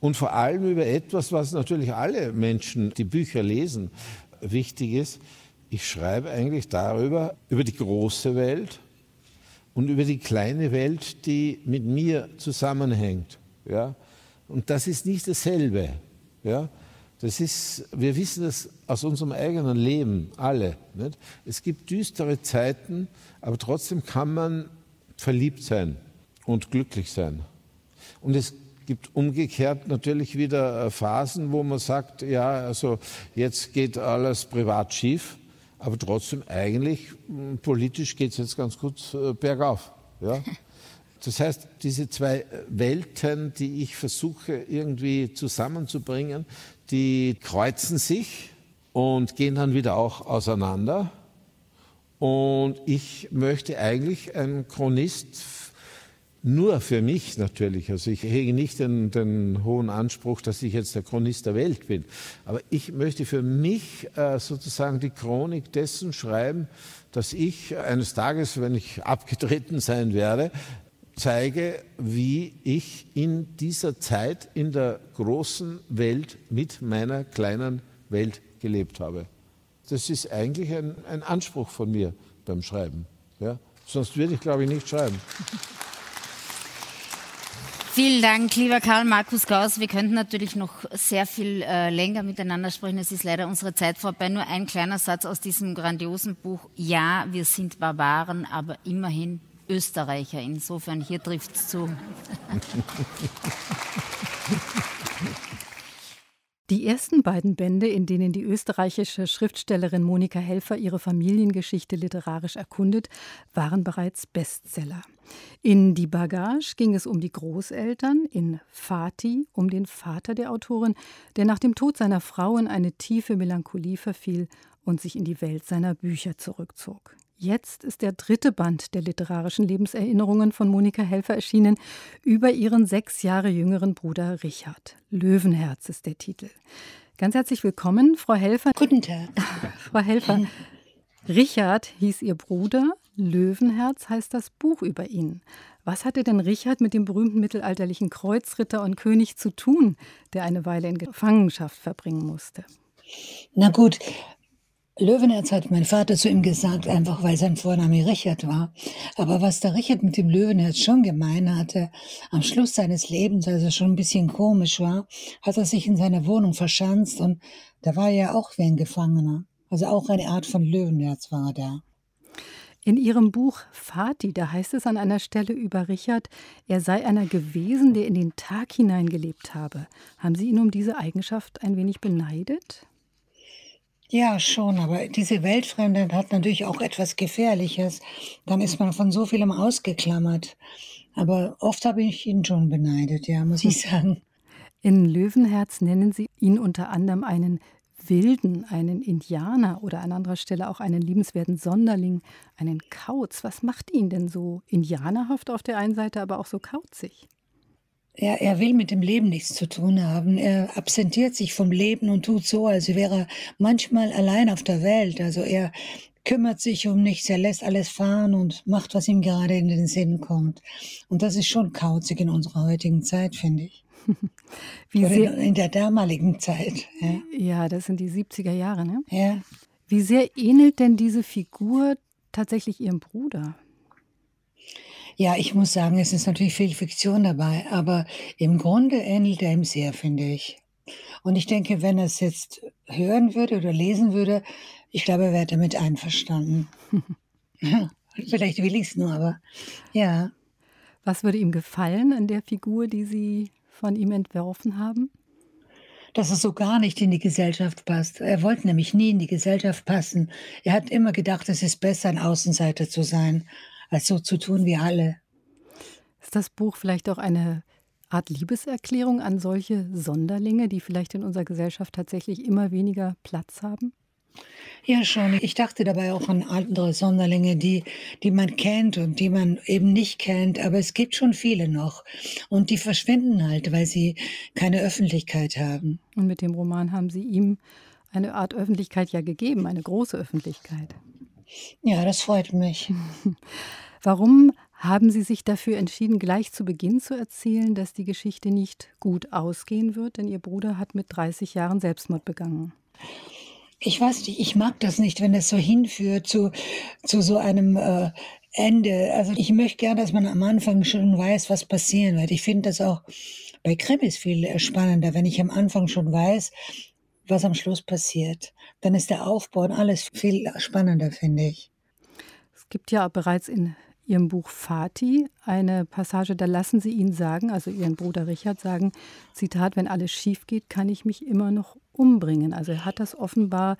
und vor allem über etwas, was natürlich alle Menschen, die Bücher lesen, wichtig ist. Ich schreibe eigentlich darüber, über die große Welt, und über die kleine Welt, die mit mir zusammenhängt. Ja? Und das ist nicht dasselbe, ja? Das ist, wir wissen das aus unserem eigenen Leben, alle. Nicht? Es gibt düstere Zeiten, aber trotzdem kann man verliebt sein und glücklich sein. Und es gibt umgekehrt natürlich wieder äh, Phasen, wo man sagt, ja, also jetzt geht alles privat schief, aber trotzdem eigentlich hm, politisch geht es jetzt ganz gut äh, bergauf. Ja? Das heißt, diese zwei Welten, die ich versuche irgendwie zusammenzubringen, die kreuzen sich und gehen dann wieder auch auseinander. Und ich möchte eigentlich ein Chronist nur für mich natürlich. Also ich hege nicht den, den, hohen Anspruch, dass ich jetzt der Chronist der Welt bin. Aber ich möchte für mich äh, sozusagen die Chronik dessen schreiben, dass ich eines Tages, wenn ich abgetreten sein werde, zeige, wie ich in dieser Zeit in der großen Welt mit meiner kleinen Welt gelebt habe. Das ist eigentlich ein, ein Anspruch von mir beim Schreiben. Ja? Sonst würde ich, glaube ich, nicht schreiben. Vielen Dank, lieber Karl Markus Gauss. Wir könnten natürlich noch sehr viel äh, länger miteinander sprechen. Es ist leider unsere Zeit vorbei. Nur ein kleiner Satz aus diesem grandiosen Buch. Ja, wir sind Barbaren, aber immerhin Österreicher. Insofern hier trifft es zu. Die ersten beiden Bände, in denen die österreichische Schriftstellerin Monika Helfer ihre Familiengeschichte literarisch erkundet, waren bereits Bestseller. In Die Bagage ging es um die Großeltern, in Fati um den Vater der Autorin, der nach dem Tod seiner Frau in eine tiefe Melancholie verfiel und sich in die Welt seiner Bücher zurückzog. Jetzt ist der dritte Band der literarischen Lebenserinnerungen von Monika Helfer erschienen über ihren sechs Jahre jüngeren Bruder Richard. Löwenherz ist der Titel. Ganz herzlich willkommen, Frau Helfer. Guten Tag. Frau Helfer. Richard hieß ihr Bruder, Löwenherz heißt das Buch über ihn. Was hatte denn Richard mit dem berühmten mittelalterlichen Kreuzritter und König zu tun, der eine Weile in Gefangenschaft verbringen musste? Na gut, Löwenherz hat mein Vater zu ihm gesagt, einfach weil sein Vorname Richard war. Aber was der Richard mit dem Löwenherz schon gemein hatte, am Schluss seines Lebens, als er schon ein bisschen komisch war, hat er sich in seiner Wohnung verschanzt und da war er ja auch wie ein Gefangener. Also auch eine Art von Löwenherz war da. In Ihrem Buch Fati, da heißt es an einer Stelle über Richard, er sei einer gewesen, der in den Tag hineingelebt habe. Haben Sie ihn um diese Eigenschaft ein wenig beneidet? Ja, schon, aber diese Weltfremde hat natürlich auch etwas Gefährliches. Dann ist man von so vielem ausgeklammert. Aber oft habe ich ihn schon beneidet, ja, muss ich sagen. In Löwenherz nennen Sie ihn unter anderem einen Wilden, einen Indianer oder an anderer Stelle auch einen liebenswerten Sonderling, einen Kauz. Was macht ihn denn so indianerhaft auf der einen Seite, aber auch so kauzig? Er, er will mit dem Leben nichts zu tun haben. Er absentiert sich vom Leben und tut so, als wäre er manchmal allein auf der Welt. Also er kümmert sich um nichts, er lässt alles fahren und macht, was ihm gerade in den Sinn kommt. Und das ist schon kauzig in unserer heutigen Zeit, finde ich. Wie sehr, in der damaligen Zeit. Ja. ja, das sind die 70er Jahre, ne? Ja. Wie sehr ähnelt denn diese Figur tatsächlich ihrem Bruder? Ja, ich muss sagen, es ist natürlich viel Fiktion dabei, aber im Grunde ähnelt er ihm sehr, finde ich. Und ich denke, wenn er es jetzt hören würde oder lesen würde, ich glaube, er wäre damit einverstanden. Vielleicht will ich es nur, aber ja. Was würde ihm gefallen an der Figur, die Sie von ihm entworfen haben? Dass er so gar nicht in die Gesellschaft passt. Er wollte nämlich nie in die Gesellschaft passen. Er hat immer gedacht, es ist besser, ein Außenseiter zu sein als so zu tun wie alle. Ist das Buch vielleicht auch eine Art Liebeserklärung an solche Sonderlinge, die vielleicht in unserer Gesellschaft tatsächlich immer weniger Platz haben? Ja, schon. Ich dachte dabei auch an andere Sonderlinge, die, die man kennt und die man eben nicht kennt. Aber es gibt schon viele noch. Und die verschwinden halt, weil sie keine Öffentlichkeit haben. Und mit dem Roman haben Sie ihm eine Art Öffentlichkeit ja gegeben, eine große Öffentlichkeit. Ja, das freut mich. Warum haben Sie sich dafür entschieden, gleich zu Beginn zu erzählen, dass die Geschichte nicht gut ausgehen wird? Denn Ihr Bruder hat mit 30 Jahren Selbstmord begangen. Ich weiß nicht, ich mag das nicht, wenn es so hinführt zu, zu so einem äh, Ende. Also ich möchte gerne, dass man am Anfang schon weiß, was passieren wird. Ich finde das auch bei Krimis viel spannender, wenn ich am Anfang schon weiß, was am Schluss passiert. Dann ist der Aufbau und alles viel spannender, finde ich. Es gibt ja bereits in Ihrem Buch Fati eine Passage, da lassen Sie ihn sagen, also Ihren Bruder Richard sagen, Zitat, wenn alles schief geht, kann ich mich immer noch umbringen. Also er hat das offenbar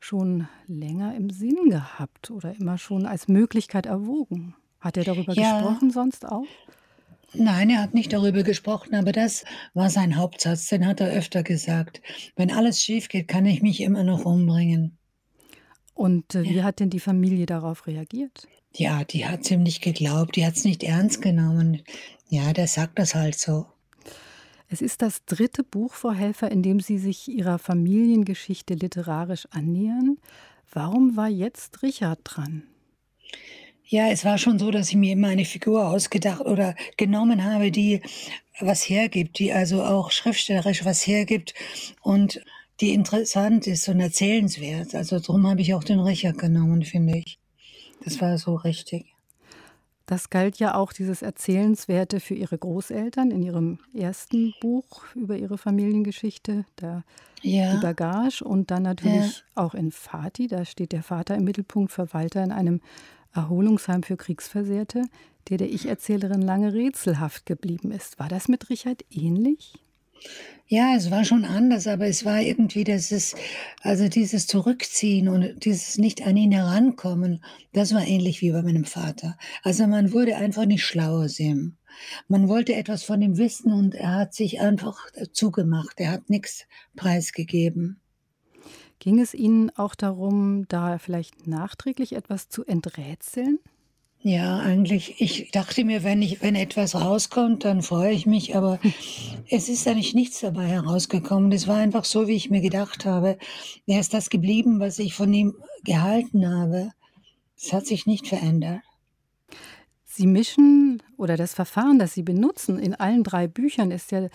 schon länger im Sinn gehabt oder immer schon als Möglichkeit erwogen. Hat er darüber ja. gesprochen sonst auch? Nein, er hat nicht darüber gesprochen, aber das war sein Hauptsatz, den hat er öfter gesagt. Wenn alles schief geht, kann ich mich immer noch umbringen. Und äh, wie ja. hat denn die Familie darauf reagiert? Ja, die hat es ihm nicht geglaubt, die hat es nicht ernst genommen. Ja, der sagt das halt so. Es ist das dritte Buch, Frau Helfer, in dem Sie sich Ihrer Familiengeschichte literarisch annähern. Warum war jetzt Richard dran? Ja, es war schon so, dass ich mir immer eine Figur ausgedacht oder genommen habe, die was hergibt, die also auch schriftstellerisch was hergibt und die interessant ist und erzählenswert. Also darum habe ich auch den Richard genommen, finde ich. Das war so richtig. Das galt ja auch dieses Erzählenswerte für Ihre Großeltern in Ihrem ersten Buch über Ihre Familiengeschichte, der ja. die Bagage. Und dann natürlich ja. auch in Fati, da steht der Vater im Mittelpunkt, Verwalter in einem Erholungsheim für Kriegsversehrte, der der Ich-Erzählerin lange rätselhaft geblieben ist. War das mit Richard ähnlich? Ja, es war schon anders, aber es war irgendwie dieses, also dieses Zurückziehen und dieses nicht an ihn herankommen, das war ähnlich wie bei meinem Vater. Also man wurde einfach nicht schlauer aus. Man wollte etwas von ihm wissen und er hat sich einfach zugemacht. Er hat nichts preisgegeben. Ging es Ihnen auch darum, da vielleicht nachträglich etwas zu enträtseln? Ja, eigentlich, ich dachte mir, wenn, ich, wenn etwas rauskommt, dann freue ich mich, aber es ist eigentlich nichts dabei herausgekommen. Es war einfach so, wie ich mir gedacht habe. Er ist das geblieben, was ich von ihm gehalten habe. Es hat sich nicht verändert. Sie mischen oder das Verfahren, das Sie benutzen in allen drei Büchern, ist ja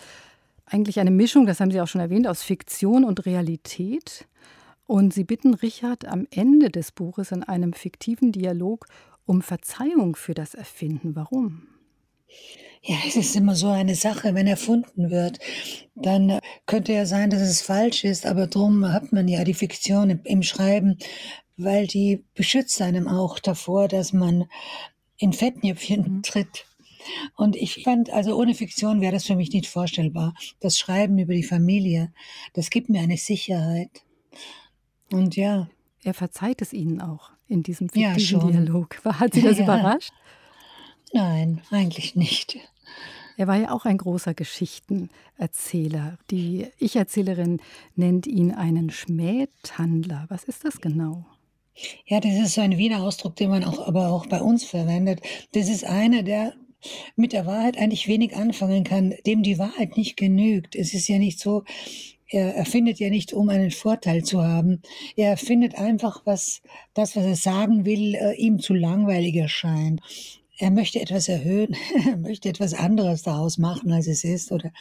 eigentlich eine Mischung, das haben Sie auch schon erwähnt, aus Fiktion und Realität. Und Sie bitten Richard am Ende des Buches in einem fiktiven Dialog um Verzeihung für das Erfinden. Warum? Ja, es ist immer so eine Sache, wenn erfunden wird, dann könnte ja sein, dass es falsch ist, aber drum hat man ja die Fiktion im Schreiben, weil die beschützt einem auch davor, dass man in Fettnäpfchen mhm. tritt. Und ich fand, also ohne Fiktion wäre das für mich nicht vorstellbar. Das Schreiben über die Familie, das gibt mir eine Sicherheit. Und ja. Er verzeiht es Ihnen auch in diesem fiktiven ja, Dialog. Hat Sie das ja. überrascht? Nein, eigentlich nicht. Er war ja auch ein großer Geschichtenerzähler. Die Ich-Erzählerin nennt ihn einen Schmähtandler. Was ist das genau? Ja, das ist so ein Wiener Ausdruck, den man auch, aber auch bei uns verwendet. Das ist einer, der mit der Wahrheit eigentlich wenig anfangen kann, dem die Wahrheit nicht genügt. Es ist ja nicht so, er erfindet ja nicht, um einen Vorteil zu haben. Er erfindet einfach, was das, was er sagen will, äh, ihm zu langweilig erscheint. Er möchte etwas erhöhen, er möchte etwas anderes daraus machen, als es ist, oder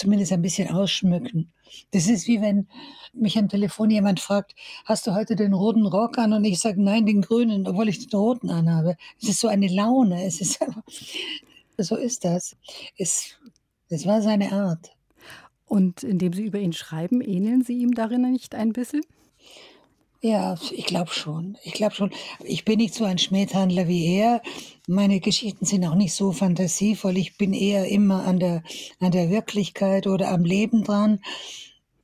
zumindest ein bisschen ausschmücken. Das ist wie wenn mich am Telefon jemand fragt, hast du heute den roten Rock an? Und ich sage, nein, den grünen, obwohl ich den roten anhabe. Es ist so eine Laune. Es ist, so ist das. Es, es war seine Art. Und indem Sie über ihn schreiben, ähneln Sie ihm darin nicht ein bisschen? Ja, ich glaube schon. Ich glaube schon. Ich bin nicht so ein Schmähhandler wie er. Meine Geschichten sind auch nicht so fantasievoll. Ich bin eher immer an der, an der Wirklichkeit oder am Leben dran.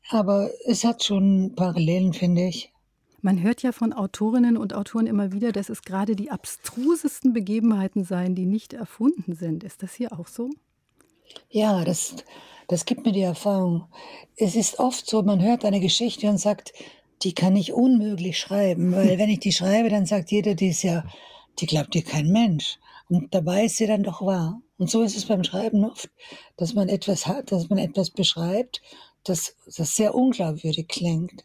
Aber es hat schon Parallelen, finde ich. Man hört ja von Autorinnen und Autoren immer wieder, dass es gerade die abstrusesten Begebenheiten seien, die nicht erfunden sind. Ist das hier auch so? Ja, das, das gibt mir die Erfahrung. Es ist oft so, man hört eine Geschichte und sagt, die kann ich unmöglich schreiben, weil wenn ich die schreibe, dann sagt jeder, die ist ja, die glaubt dir kein Mensch. Und dabei ist sie dann doch wahr. Und so ist es beim Schreiben oft, dass man etwas hat, dass man etwas beschreibt, das, das sehr unglaubwürdig klingt.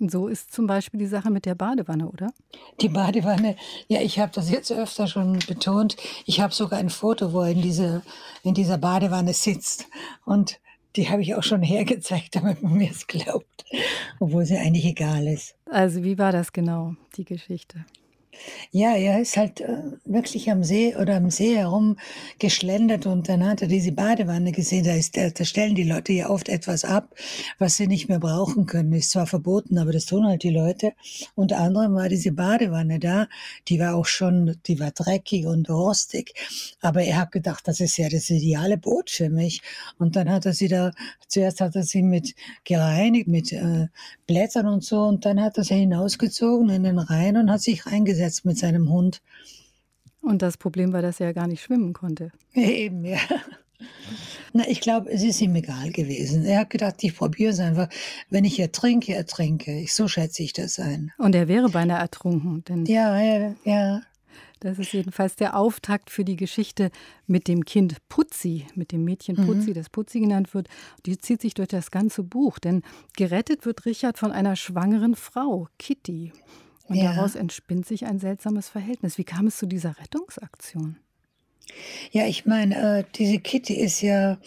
So ist zum Beispiel die Sache mit der Badewanne, oder? Die Badewanne, ja, ich habe das jetzt öfter schon betont. Ich habe sogar ein Foto, wo er in, diese, in dieser Badewanne sitzt. Und die habe ich auch schon hergezeigt, damit man mir es glaubt, obwohl sie eigentlich egal ist. Also wie war das genau, die Geschichte? Ja, er ist halt äh, wirklich am See oder am See herumgeschlendert und dann hat er diese Badewanne gesehen. Da, ist, da, stellen die Leute ja oft etwas ab, was sie nicht mehr brauchen können. Ist zwar verboten, aber das tun halt die Leute. Unter anderem war diese Badewanne da, die war auch schon, die war dreckig und rostig. Aber er hat gedacht, das ist ja das ideale Boot für mich. Und dann hat er sie da, zuerst hat er sie mit gereinigt, mit äh, Blättern und so, und dann hat er sie hinausgezogen in den Rhein und hat sich reingesetzt mit seinem Hund. Und das Problem war, dass er ja gar nicht schwimmen konnte. Eben, ja. Na, ich glaube, es ist ihm egal gewesen. Er hat gedacht, ich probiere es einfach. Wenn ich ertrinke, ertrinke ich. So schätze ich das ein. Und er wäre beinahe ertrunken. Denn ja, ja, ja. Das ist jedenfalls der Auftakt für die Geschichte mit dem Kind Putzi, mit dem Mädchen mhm. Putzi, mhm. das Putzi genannt wird. Die zieht sich durch das ganze Buch, denn gerettet wird Richard von einer schwangeren Frau, Kitty. Und ja. daraus entspinnt sich ein seltsames Verhältnis. Wie kam es zu dieser Rettungsaktion? Ja, ich meine, äh, diese Kitty ist ja,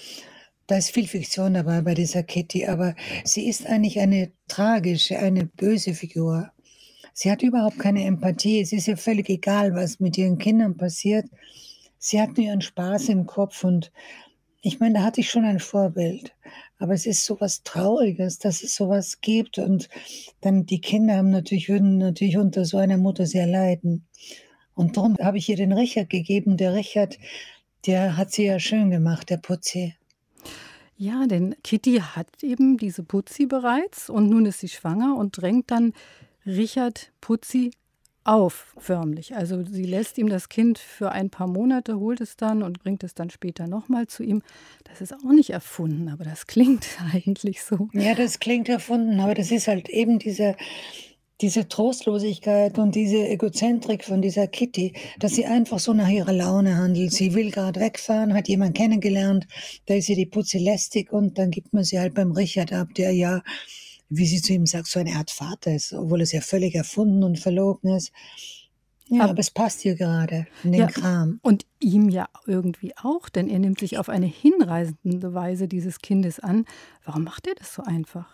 da ist viel Fiktion dabei bei dieser Kitty, aber sie ist eigentlich eine tragische, eine böse Figur. Sie hat überhaupt keine Empathie. Es ist ihr völlig egal, was mit ihren Kindern passiert. Sie hat nur ihren Spaß im Kopf und ich meine, da hatte ich schon ein Vorbild. Aber es ist so was Trauriges, dass es sowas gibt. Und dann die Kinder haben natürlich, würden natürlich unter so einer Mutter sehr leiden. Und darum habe ich ihr den Richard gegeben. Der Richard, der hat sie ja schön gemacht, der Putzi. Ja, denn Kitty hat eben diese Putzi bereits und nun ist sie schwanger und drängt dann Richard Putzi auf, förmlich. Also sie lässt ihm das Kind für ein paar Monate, holt es dann und bringt es dann später nochmal zu ihm. Das ist auch nicht erfunden, aber das klingt eigentlich so. Ja, das klingt erfunden, aber das ist halt eben diese, diese Trostlosigkeit und diese Egozentrik von dieser Kitty, dass sie einfach so nach ihrer Laune handelt. Sie will gerade wegfahren, hat jemanden kennengelernt, da ist sie die Putze lästig und dann gibt man sie halt beim Richard ab, der ja wie sie zu ihm sagt, so eine Art Vater ist, obwohl es ja völlig erfunden und verlogen ist. Ja, aber, aber es passt hier gerade in den ja, Kram. Und ihm ja irgendwie auch, denn er nimmt sich auf eine hinreisende Weise dieses Kindes an. Warum macht er das so einfach?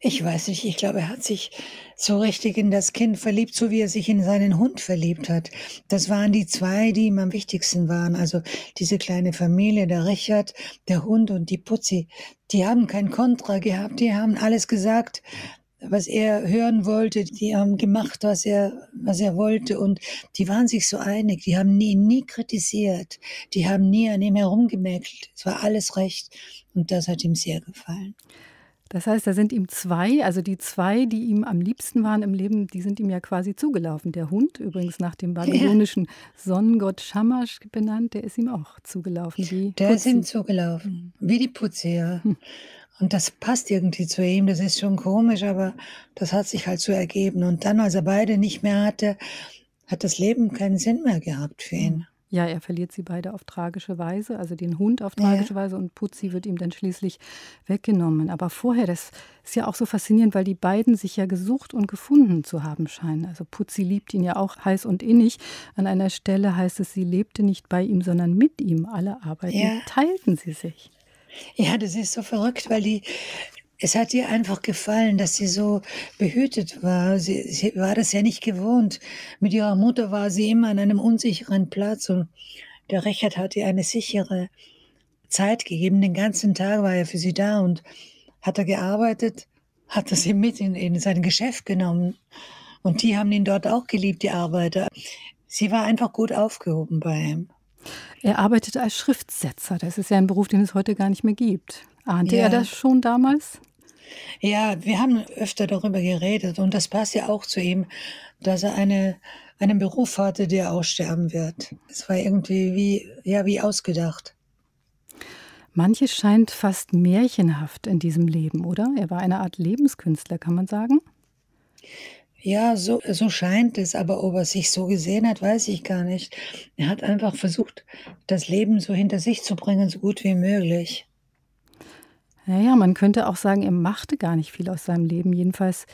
Ich weiß nicht, ich glaube, er hat sich so richtig in das Kind verliebt, so wie er sich in seinen Hund verliebt hat. Das waren die zwei, die ihm am wichtigsten waren. Also diese kleine Familie, der Richard, der Hund und die Putzi. Die haben kein Kontra gehabt, die haben alles gesagt, was er hören wollte. Die haben gemacht, was er, was er wollte. Und die waren sich so einig. Die haben nie, nie kritisiert. Die haben nie an ihm herumgemäkelt. Es war alles recht. Und das hat ihm sehr gefallen. Das heißt, da sind ihm zwei, also die zwei, die ihm am liebsten waren im Leben, die sind ihm ja quasi zugelaufen. Der Hund, übrigens nach dem babylonischen ja. Sonnengott Shamash benannt, der ist ihm auch zugelaufen. Wie der Putzi. ist ihm zugelaufen, wie die Putze, ja. Hm. Und das passt irgendwie zu ihm, das ist schon komisch, aber das hat sich halt so ergeben. Und dann, als er beide nicht mehr hatte, hat das Leben keinen Sinn mehr gehabt für ihn. Ja, er verliert sie beide auf tragische Weise, also den Hund auf tragische ja. Weise und Putzi wird ihm dann schließlich weggenommen. Aber vorher, das ist ja auch so faszinierend, weil die beiden sich ja gesucht und gefunden zu haben scheinen. Also Putzi liebt ihn ja auch heiß und innig. An einer Stelle heißt es, sie lebte nicht bei ihm, sondern mit ihm. Alle Arbeiten ja. teilten sie sich. Ja, das ist so verrückt, weil die es hat ihr einfach gefallen, dass sie so behütet war. Sie, sie, war das ja nicht gewohnt. Mit ihrer Mutter war sie immer an einem unsicheren Platz und der Richard hat ihr eine sichere Zeit gegeben. Den ganzen Tag war er für sie da und hat er gearbeitet, hat er sie mit in, in sein Geschäft genommen. Und die haben ihn dort auch geliebt, die Arbeiter. Sie war einfach gut aufgehoben bei ihm. Er arbeitete als Schriftsetzer. Das ist ja ein Beruf, den es heute gar nicht mehr gibt. Ahnte ja. er das schon damals? Ja, wir haben öfter darüber geredet und das passt ja auch zu ihm, dass er eine, einen Beruf hatte, der aussterben wird. Es war irgendwie wie, ja, wie ausgedacht. Manches scheint fast märchenhaft in diesem Leben, oder? Er war eine Art Lebenskünstler, kann man sagen? Ja, so, so scheint es, aber ob er sich so gesehen hat, weiß ich gar nicht. Er hat einfach versucht, das Leben so hinter sich zu bringen, so gut wie möglich. Naja, man könnte auch sagen, er machte gar nicht viel aus seinem Leben. Jedenfalls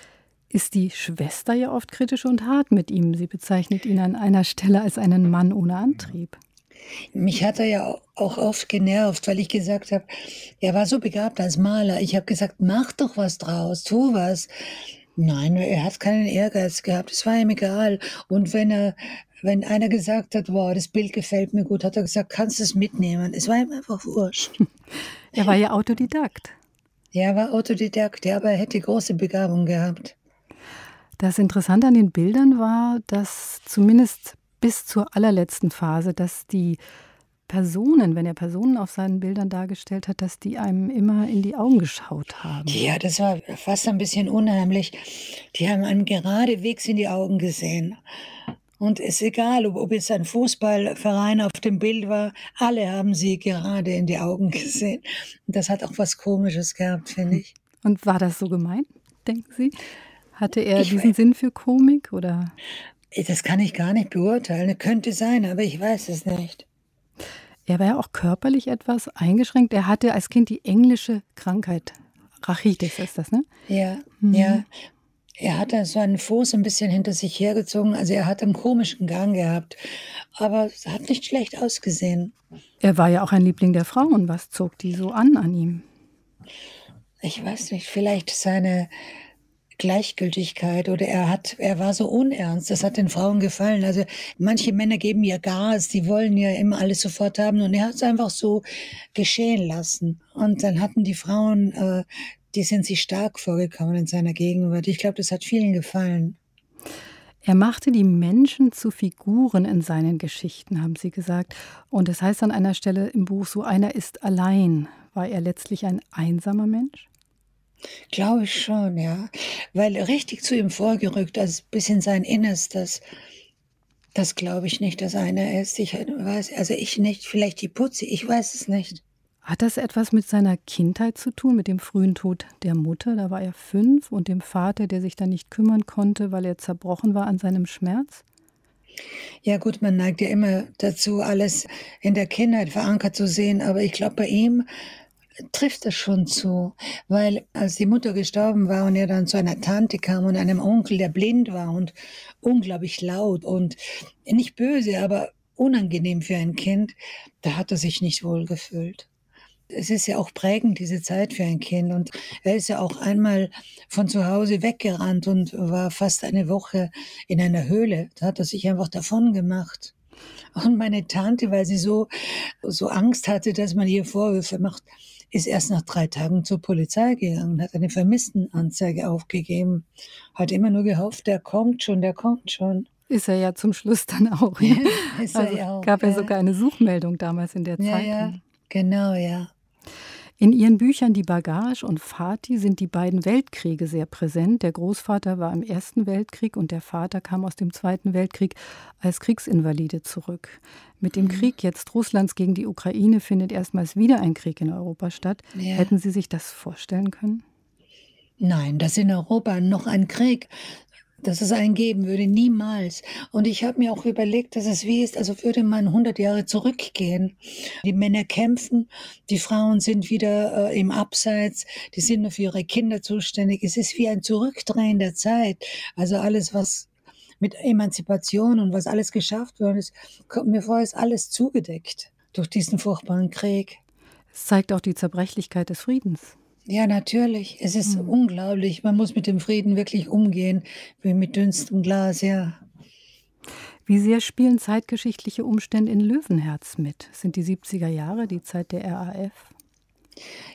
ist die Schwester ja oft kritisch und hart mit ihm. Sie bezeichnet ihn an einer Stelle als einen Mann ohne Antrieb. Mich hat er ja auch oft genervt, weil ich gesagt habe, er war so begabt als Maler. Ich habe gesagt, mach doch was draus, tu was. Nein, er hat keinen Ehrgeiz gehabt. Es war ihm egal. Und wenn er, wenn einer gesagt hat, wow, das Bild gefällt mir gut, hat er gesagt, kannst du es mitnehmen. Es war ihm einfach wurscht. er war ja Autodidakt. Ja, er war Autodidakt, ja, aber er hätte große Begabung gehabt. Das Interessante an den Bildern war, dass zumindest bis zur allerletzten Phase, dass die Personen, wenn er Personen auf seinen Bildern dargestellt hat, dass die einem immer in die Augen geschaut haben. Ja, das war fast ein bisschen unheimlich. Die haben einem geradewegs in die Augen gesehen. Und es ist egal, ob, ob jetzt ein Fußballverein auf dem Bild war, alle haben sie gerade in die Augen gesehen. Und das hat auch was Komisches gehabt, finde ich. Und war das so gemeint, denken Sie? Hatte er ich diesen Sinn für Komik oder? Das kann ich gar nicht beurteilen. Könnte sein, aber ich weiß es nicht. Er war ja auch körperlich etwas eingeschränkt. Er hatte als Kind die englische Krankheit. Rachitis ist das, ne? Ja, mhm. ja. Er hatte so einen Fuß ein bisschen hinter sich hergezogen. Also er hat einen komischen Gang gehabt. Aber es hat nicht schlecht ausgesehen. Er war ja auch ein Liebling der Frauen. Was zog die so an an ihm? Ich weiß nicht, vielleicht seine Gleichgültigkeit oder er hat, er war so unernst. Das hat den Frauen gefallen. Also manche Männer geben ja Gas, die wollen ja immer alles sofort haben und er hat es einfach so geschehen lassen. Und dann hatten die Frauen, äh, die sind sich stark vorgekommen in seiner Gegenwart. Ich glaube, das hat vielen gefallen. Er machte die Menschen zu Figuren in seinen Geschichten, haben Sie gesagt. Und es das heißt an einer Stelle im Buch, so einer ist allein. War er letztlich ein einsamer Mensch? Glaube ich schon, ja. Weil richtig zu ihm vorgerückt, also bis in sein Innerstes, das glaube ich nicht, dass einer ist. Ich weiß, also ich nicht, vielleicht die Putze, ich weiß es nicht. Hat das etwas mit seiner Kindheit zu tun, mit dem frühen Tod der Mutter? Da war er fünf und dem Vater, der sich dann nicht kümmern konnte, weil er zerbrochen war an seinem Schmerz? Ja gut, man neigt ja immer dazu, alles in der Kindheit verankert zu sehen, aber ich glaube, bei ihm trifft das schon zu, weil als die Mutter gestorben war und er dann zu einer Tante kam und einem Onkel, der blind war und unglaublich laut und nicht böse, aber unangenehm für ein Kind, da hat er sich nicht wohl gefühlt. Es ist ja auch prägend, diese Zeit für ein Kind. Und er ist ja auch einmal von zu Hause weggerannt und war fast eine Woche in einer Höhle. Da hat er sich einfach davon gemacht. Und meine Tante, weil sie so, so Angst hatte, dass man ihr Vorwürfe macht, ist erst nach drei Tagen zur Polizei gegangen, hat eine Vermisstenanzeige aufgegeben, hat immer nur gehofft, der kommt schon, der kommt schon. Ist er ja zum Schluss dann auch. Ja. ist also er auch, gab ja. ja sogar eine Suchmeldung damals in der ja, Zeit. Ja, genau, ja. In ihren Büchern Die Bagage und Fatih sind die beiden Weltkriege sehr präsent. Der Großvater war im Ersten Weltkrieg und der Vater kam aus dem Zweiten Weltkrieg als Kriegsinvalide zurück. Mit dem mhm. Krieg jetzt Russlands gegen die Ukraine findet erstmals wieder ein Krieg in Europa statt. Ja. Hätten Sie sich das vorstellen können? Nein, dass in Europa noch ein Krieg dass es einen geben würde, niemals. Und ich habe mir auch überlegt, dass es wie ist, also würde man 100 Jahre zurückgehen. Die Männer kämpfen, die Frauen sind wieder äh, im Abseits, die sind nur für ihre Kinder zuständig. Es ist wie ein Zurückdrehen der Zeit. Also alles, was mit Emanzipation und was alles geschafft worden ist, kommt mir vor, ist alles zugedeckt durch diesen furchtbaren Krieg. Es zeigt auch die Zerbrechlichkeit des Friedens. Ja, natürlich. Es ist mhm. unglaublich. Man muss mit dem Frieden wirklich umgehen, wie mit dünnstem Glas, ja. Wie sehr spielen zeitgeschichtliche Umstände in Löwenherz mit? Sind die 70er Jahre die Zeit der RAF?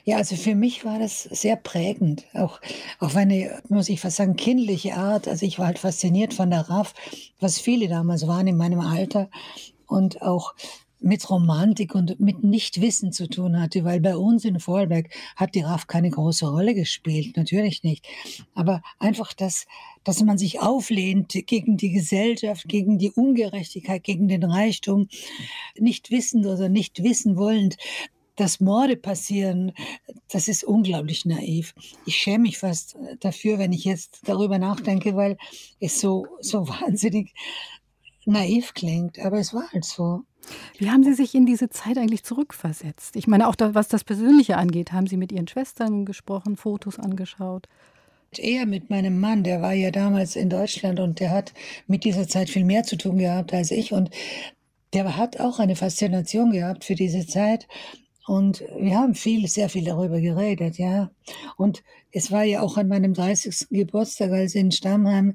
Ja, also für mich war das sehr prägend. Auch auf eine, muss ich fast sagen, kindliche Art. Also ich war halt fasziniert von der RAF, was viele damals waren in meinem Alter. Und auch mit Romantik und mit Nichtwissen zu tun hatte, weil bei uns in Vorarlberg hat die RAF keine große Rolle gespielt, natürlich nicht. Aber einfach das, dass man sich auflehnt gegen die Gesellschaft, gegen die Ungerechtigkeit, gegen den Reichtum, nicht wissend oder nicht wissen wollend, dass Morde passieren, das ist unglaublich naiv. Ich schäme mich fast dafür, wenn ich jetzt darüber nachdenke, weil es so, so wahnsinnig naiv klingt. Aber es war halt so. Wie haben Sie sich in diese Zeit eigentlich zurückversetzt? Ich meine, auch da, was das Persönliche angeht, haben Sie mit Ihren Schwestern gesprochen, Fotos angeschaut? Eher mit meinem Mann, der war ja damals in Deutschland und der hat mit dieser Zeit viel mehr zu tun gehabt als ich und der hat auch eine Faszination gehabt für diese Zeit Und wir haben viel, sehr viel darüber geredet, ja. Und es war ja auch an meinem 30. Geburtstag, als in Stammheim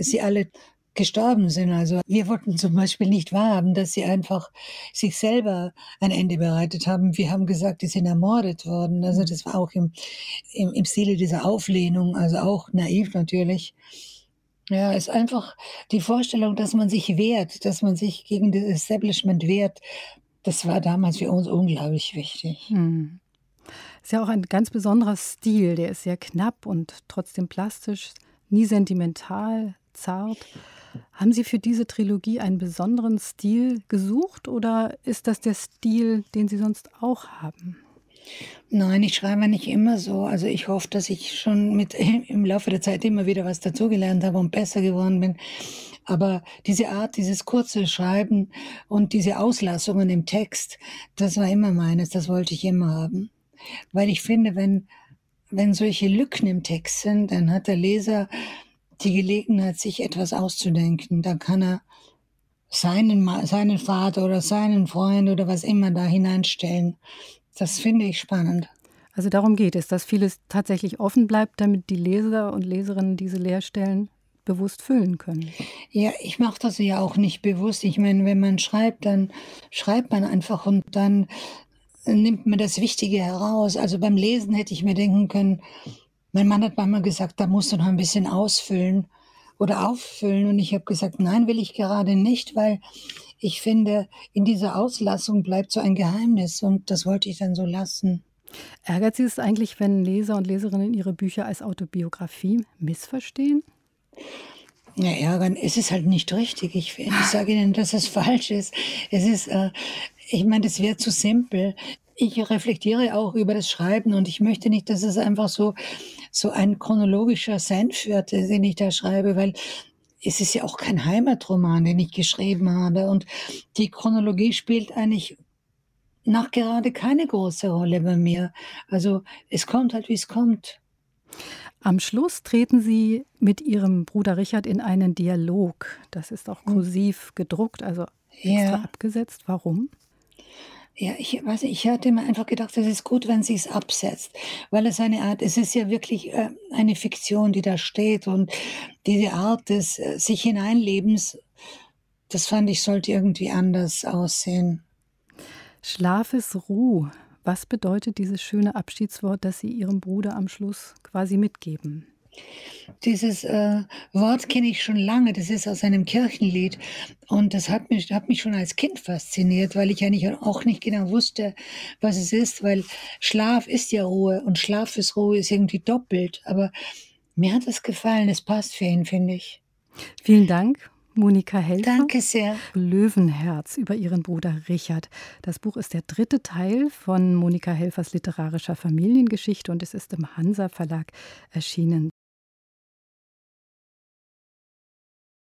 sie alle gestorben sind. Also wir wollten zum Beispiel nicht wahrhaben, dass sie einfach sich selber ein Ende bereitet haben. Wir haben gesagt, die sind ermordet worden. Also das war auch im, im, im Stile dieser Auflehnung, also auch naiv natürlich. Ja, ist einfach die Vorstellung, dass man sich wehrt, dass man sich gegen das Establishment wehrt. Das war damals für uns unglaublich wichtig. Hm. Ist ja auch ein ganz besonderer Stil. Der ist sehr knapp und trotzdem plastisch, nie sentimental, zart. Haben Sie für diese Trilogie einen besonderen Stil gesucht oder ist das der Stil, den Sie sonst auch haben? Nein, ich schreibe nicht immer so. Also ich hoffe, dass ich schon mit im Laufe der Zeit immer wieder was dazugelernt habe und besser geworden bin. Aber diese Art, dieses kurze Schreiben und diese Auslassungen im Text, das war immer meines, das wollte ich immer haben. Weil ich finde, wenn, wenn solche Lücken im Text sind, dann hat der Leser die Gelegenheit, sich etwas auszudenken. Dann kann er seinen, seinen Vater oder seinen Freund oder was immer da hineinstellen. Das finde ich spannend. Also darum geht es, dass vieles tatsächlich offen bleibt, damit die Leser und Leserinnen diese Leerstellen bewusst füllen können. Ja, ich mache das ja auch nicht bewusst. Ich meine, wenn man schreibt, dann schreibt man einfach und dann nimmt man das Wichtige heraus. Also beim Lesen hätte ich mir denken können, mein Mann hat manchmal gesagt, da musst du noch ein bisschen ausfüllen oder auffüllen. Und ich habe gesagt, nein, will ich gerade nicht, weil ich finde, in dieser Auslassung bleibt so ein Geheimnis und das wollte ich dann so lassen. Ärgert Sie es eigentlich, wenn Leser und Leserinnen ihre Bücher als Autobiografie missverstehen? Ja, ärgern, es ist halt nicht richtig. Ich, ich sage Ihnen, dass es falsch ist. Es ist, äh, ich meine, das wäre zu simpel. Ich reflektiere auch über das Schreiben und ich möchte nicht, dass es einfach so, so ein chronologischer Senf wird, den ich da schreibe, weil es ist ja auch kein Heimatroman, den ich geschrieben habe. Und die Chronologie spielt eigentlich nachgerade keine große Rolle bei mir. Also es kommt halt, wie es kommt. Am Schluss treten Sie mit Ihrem Bruder Richard in einen Dialog. Das ist auch hm. kursiv gedruckt, also extra ja. abgesetzt. Warum? Ja, ich weiß ich hatte mir einfach gedacht, es ist gut, wenn sie es absetzt, weil es eine Art, es ist ja wirklich äh, eine Fiktion, die da steht und diese Art des äh, sich hineinlebens, das fand ich sollte irgendwie anders aussehen. Schlaf ist Ruhe. Was bedeutet dieses schöne Abschiedswort, das Sie Ihrem Bruder am Schluss quasi mitgeben? Dieses äh, Wort kenne ich schon lange, das ist aus einem Kirchenlied und das hat mich, hat mich schon als Kind fasziniert, weil ich eigentlich auch nicht genau wusste, was es ist, weil Schlaf ist ja Ruhe und Schlaf ist Ruhe ist irgendwie doppelt, aber mir hat es gefallen, es passt für ihn, finde ich. Vielen Dank. Monika Helfer. Danke sehr. Löwenherz über ihren Bruder Richard. Das Buch ist der dritte Teil von Monika Helfers literarischer Familiengeschichte und es ist im Hansa Verlag erschienen.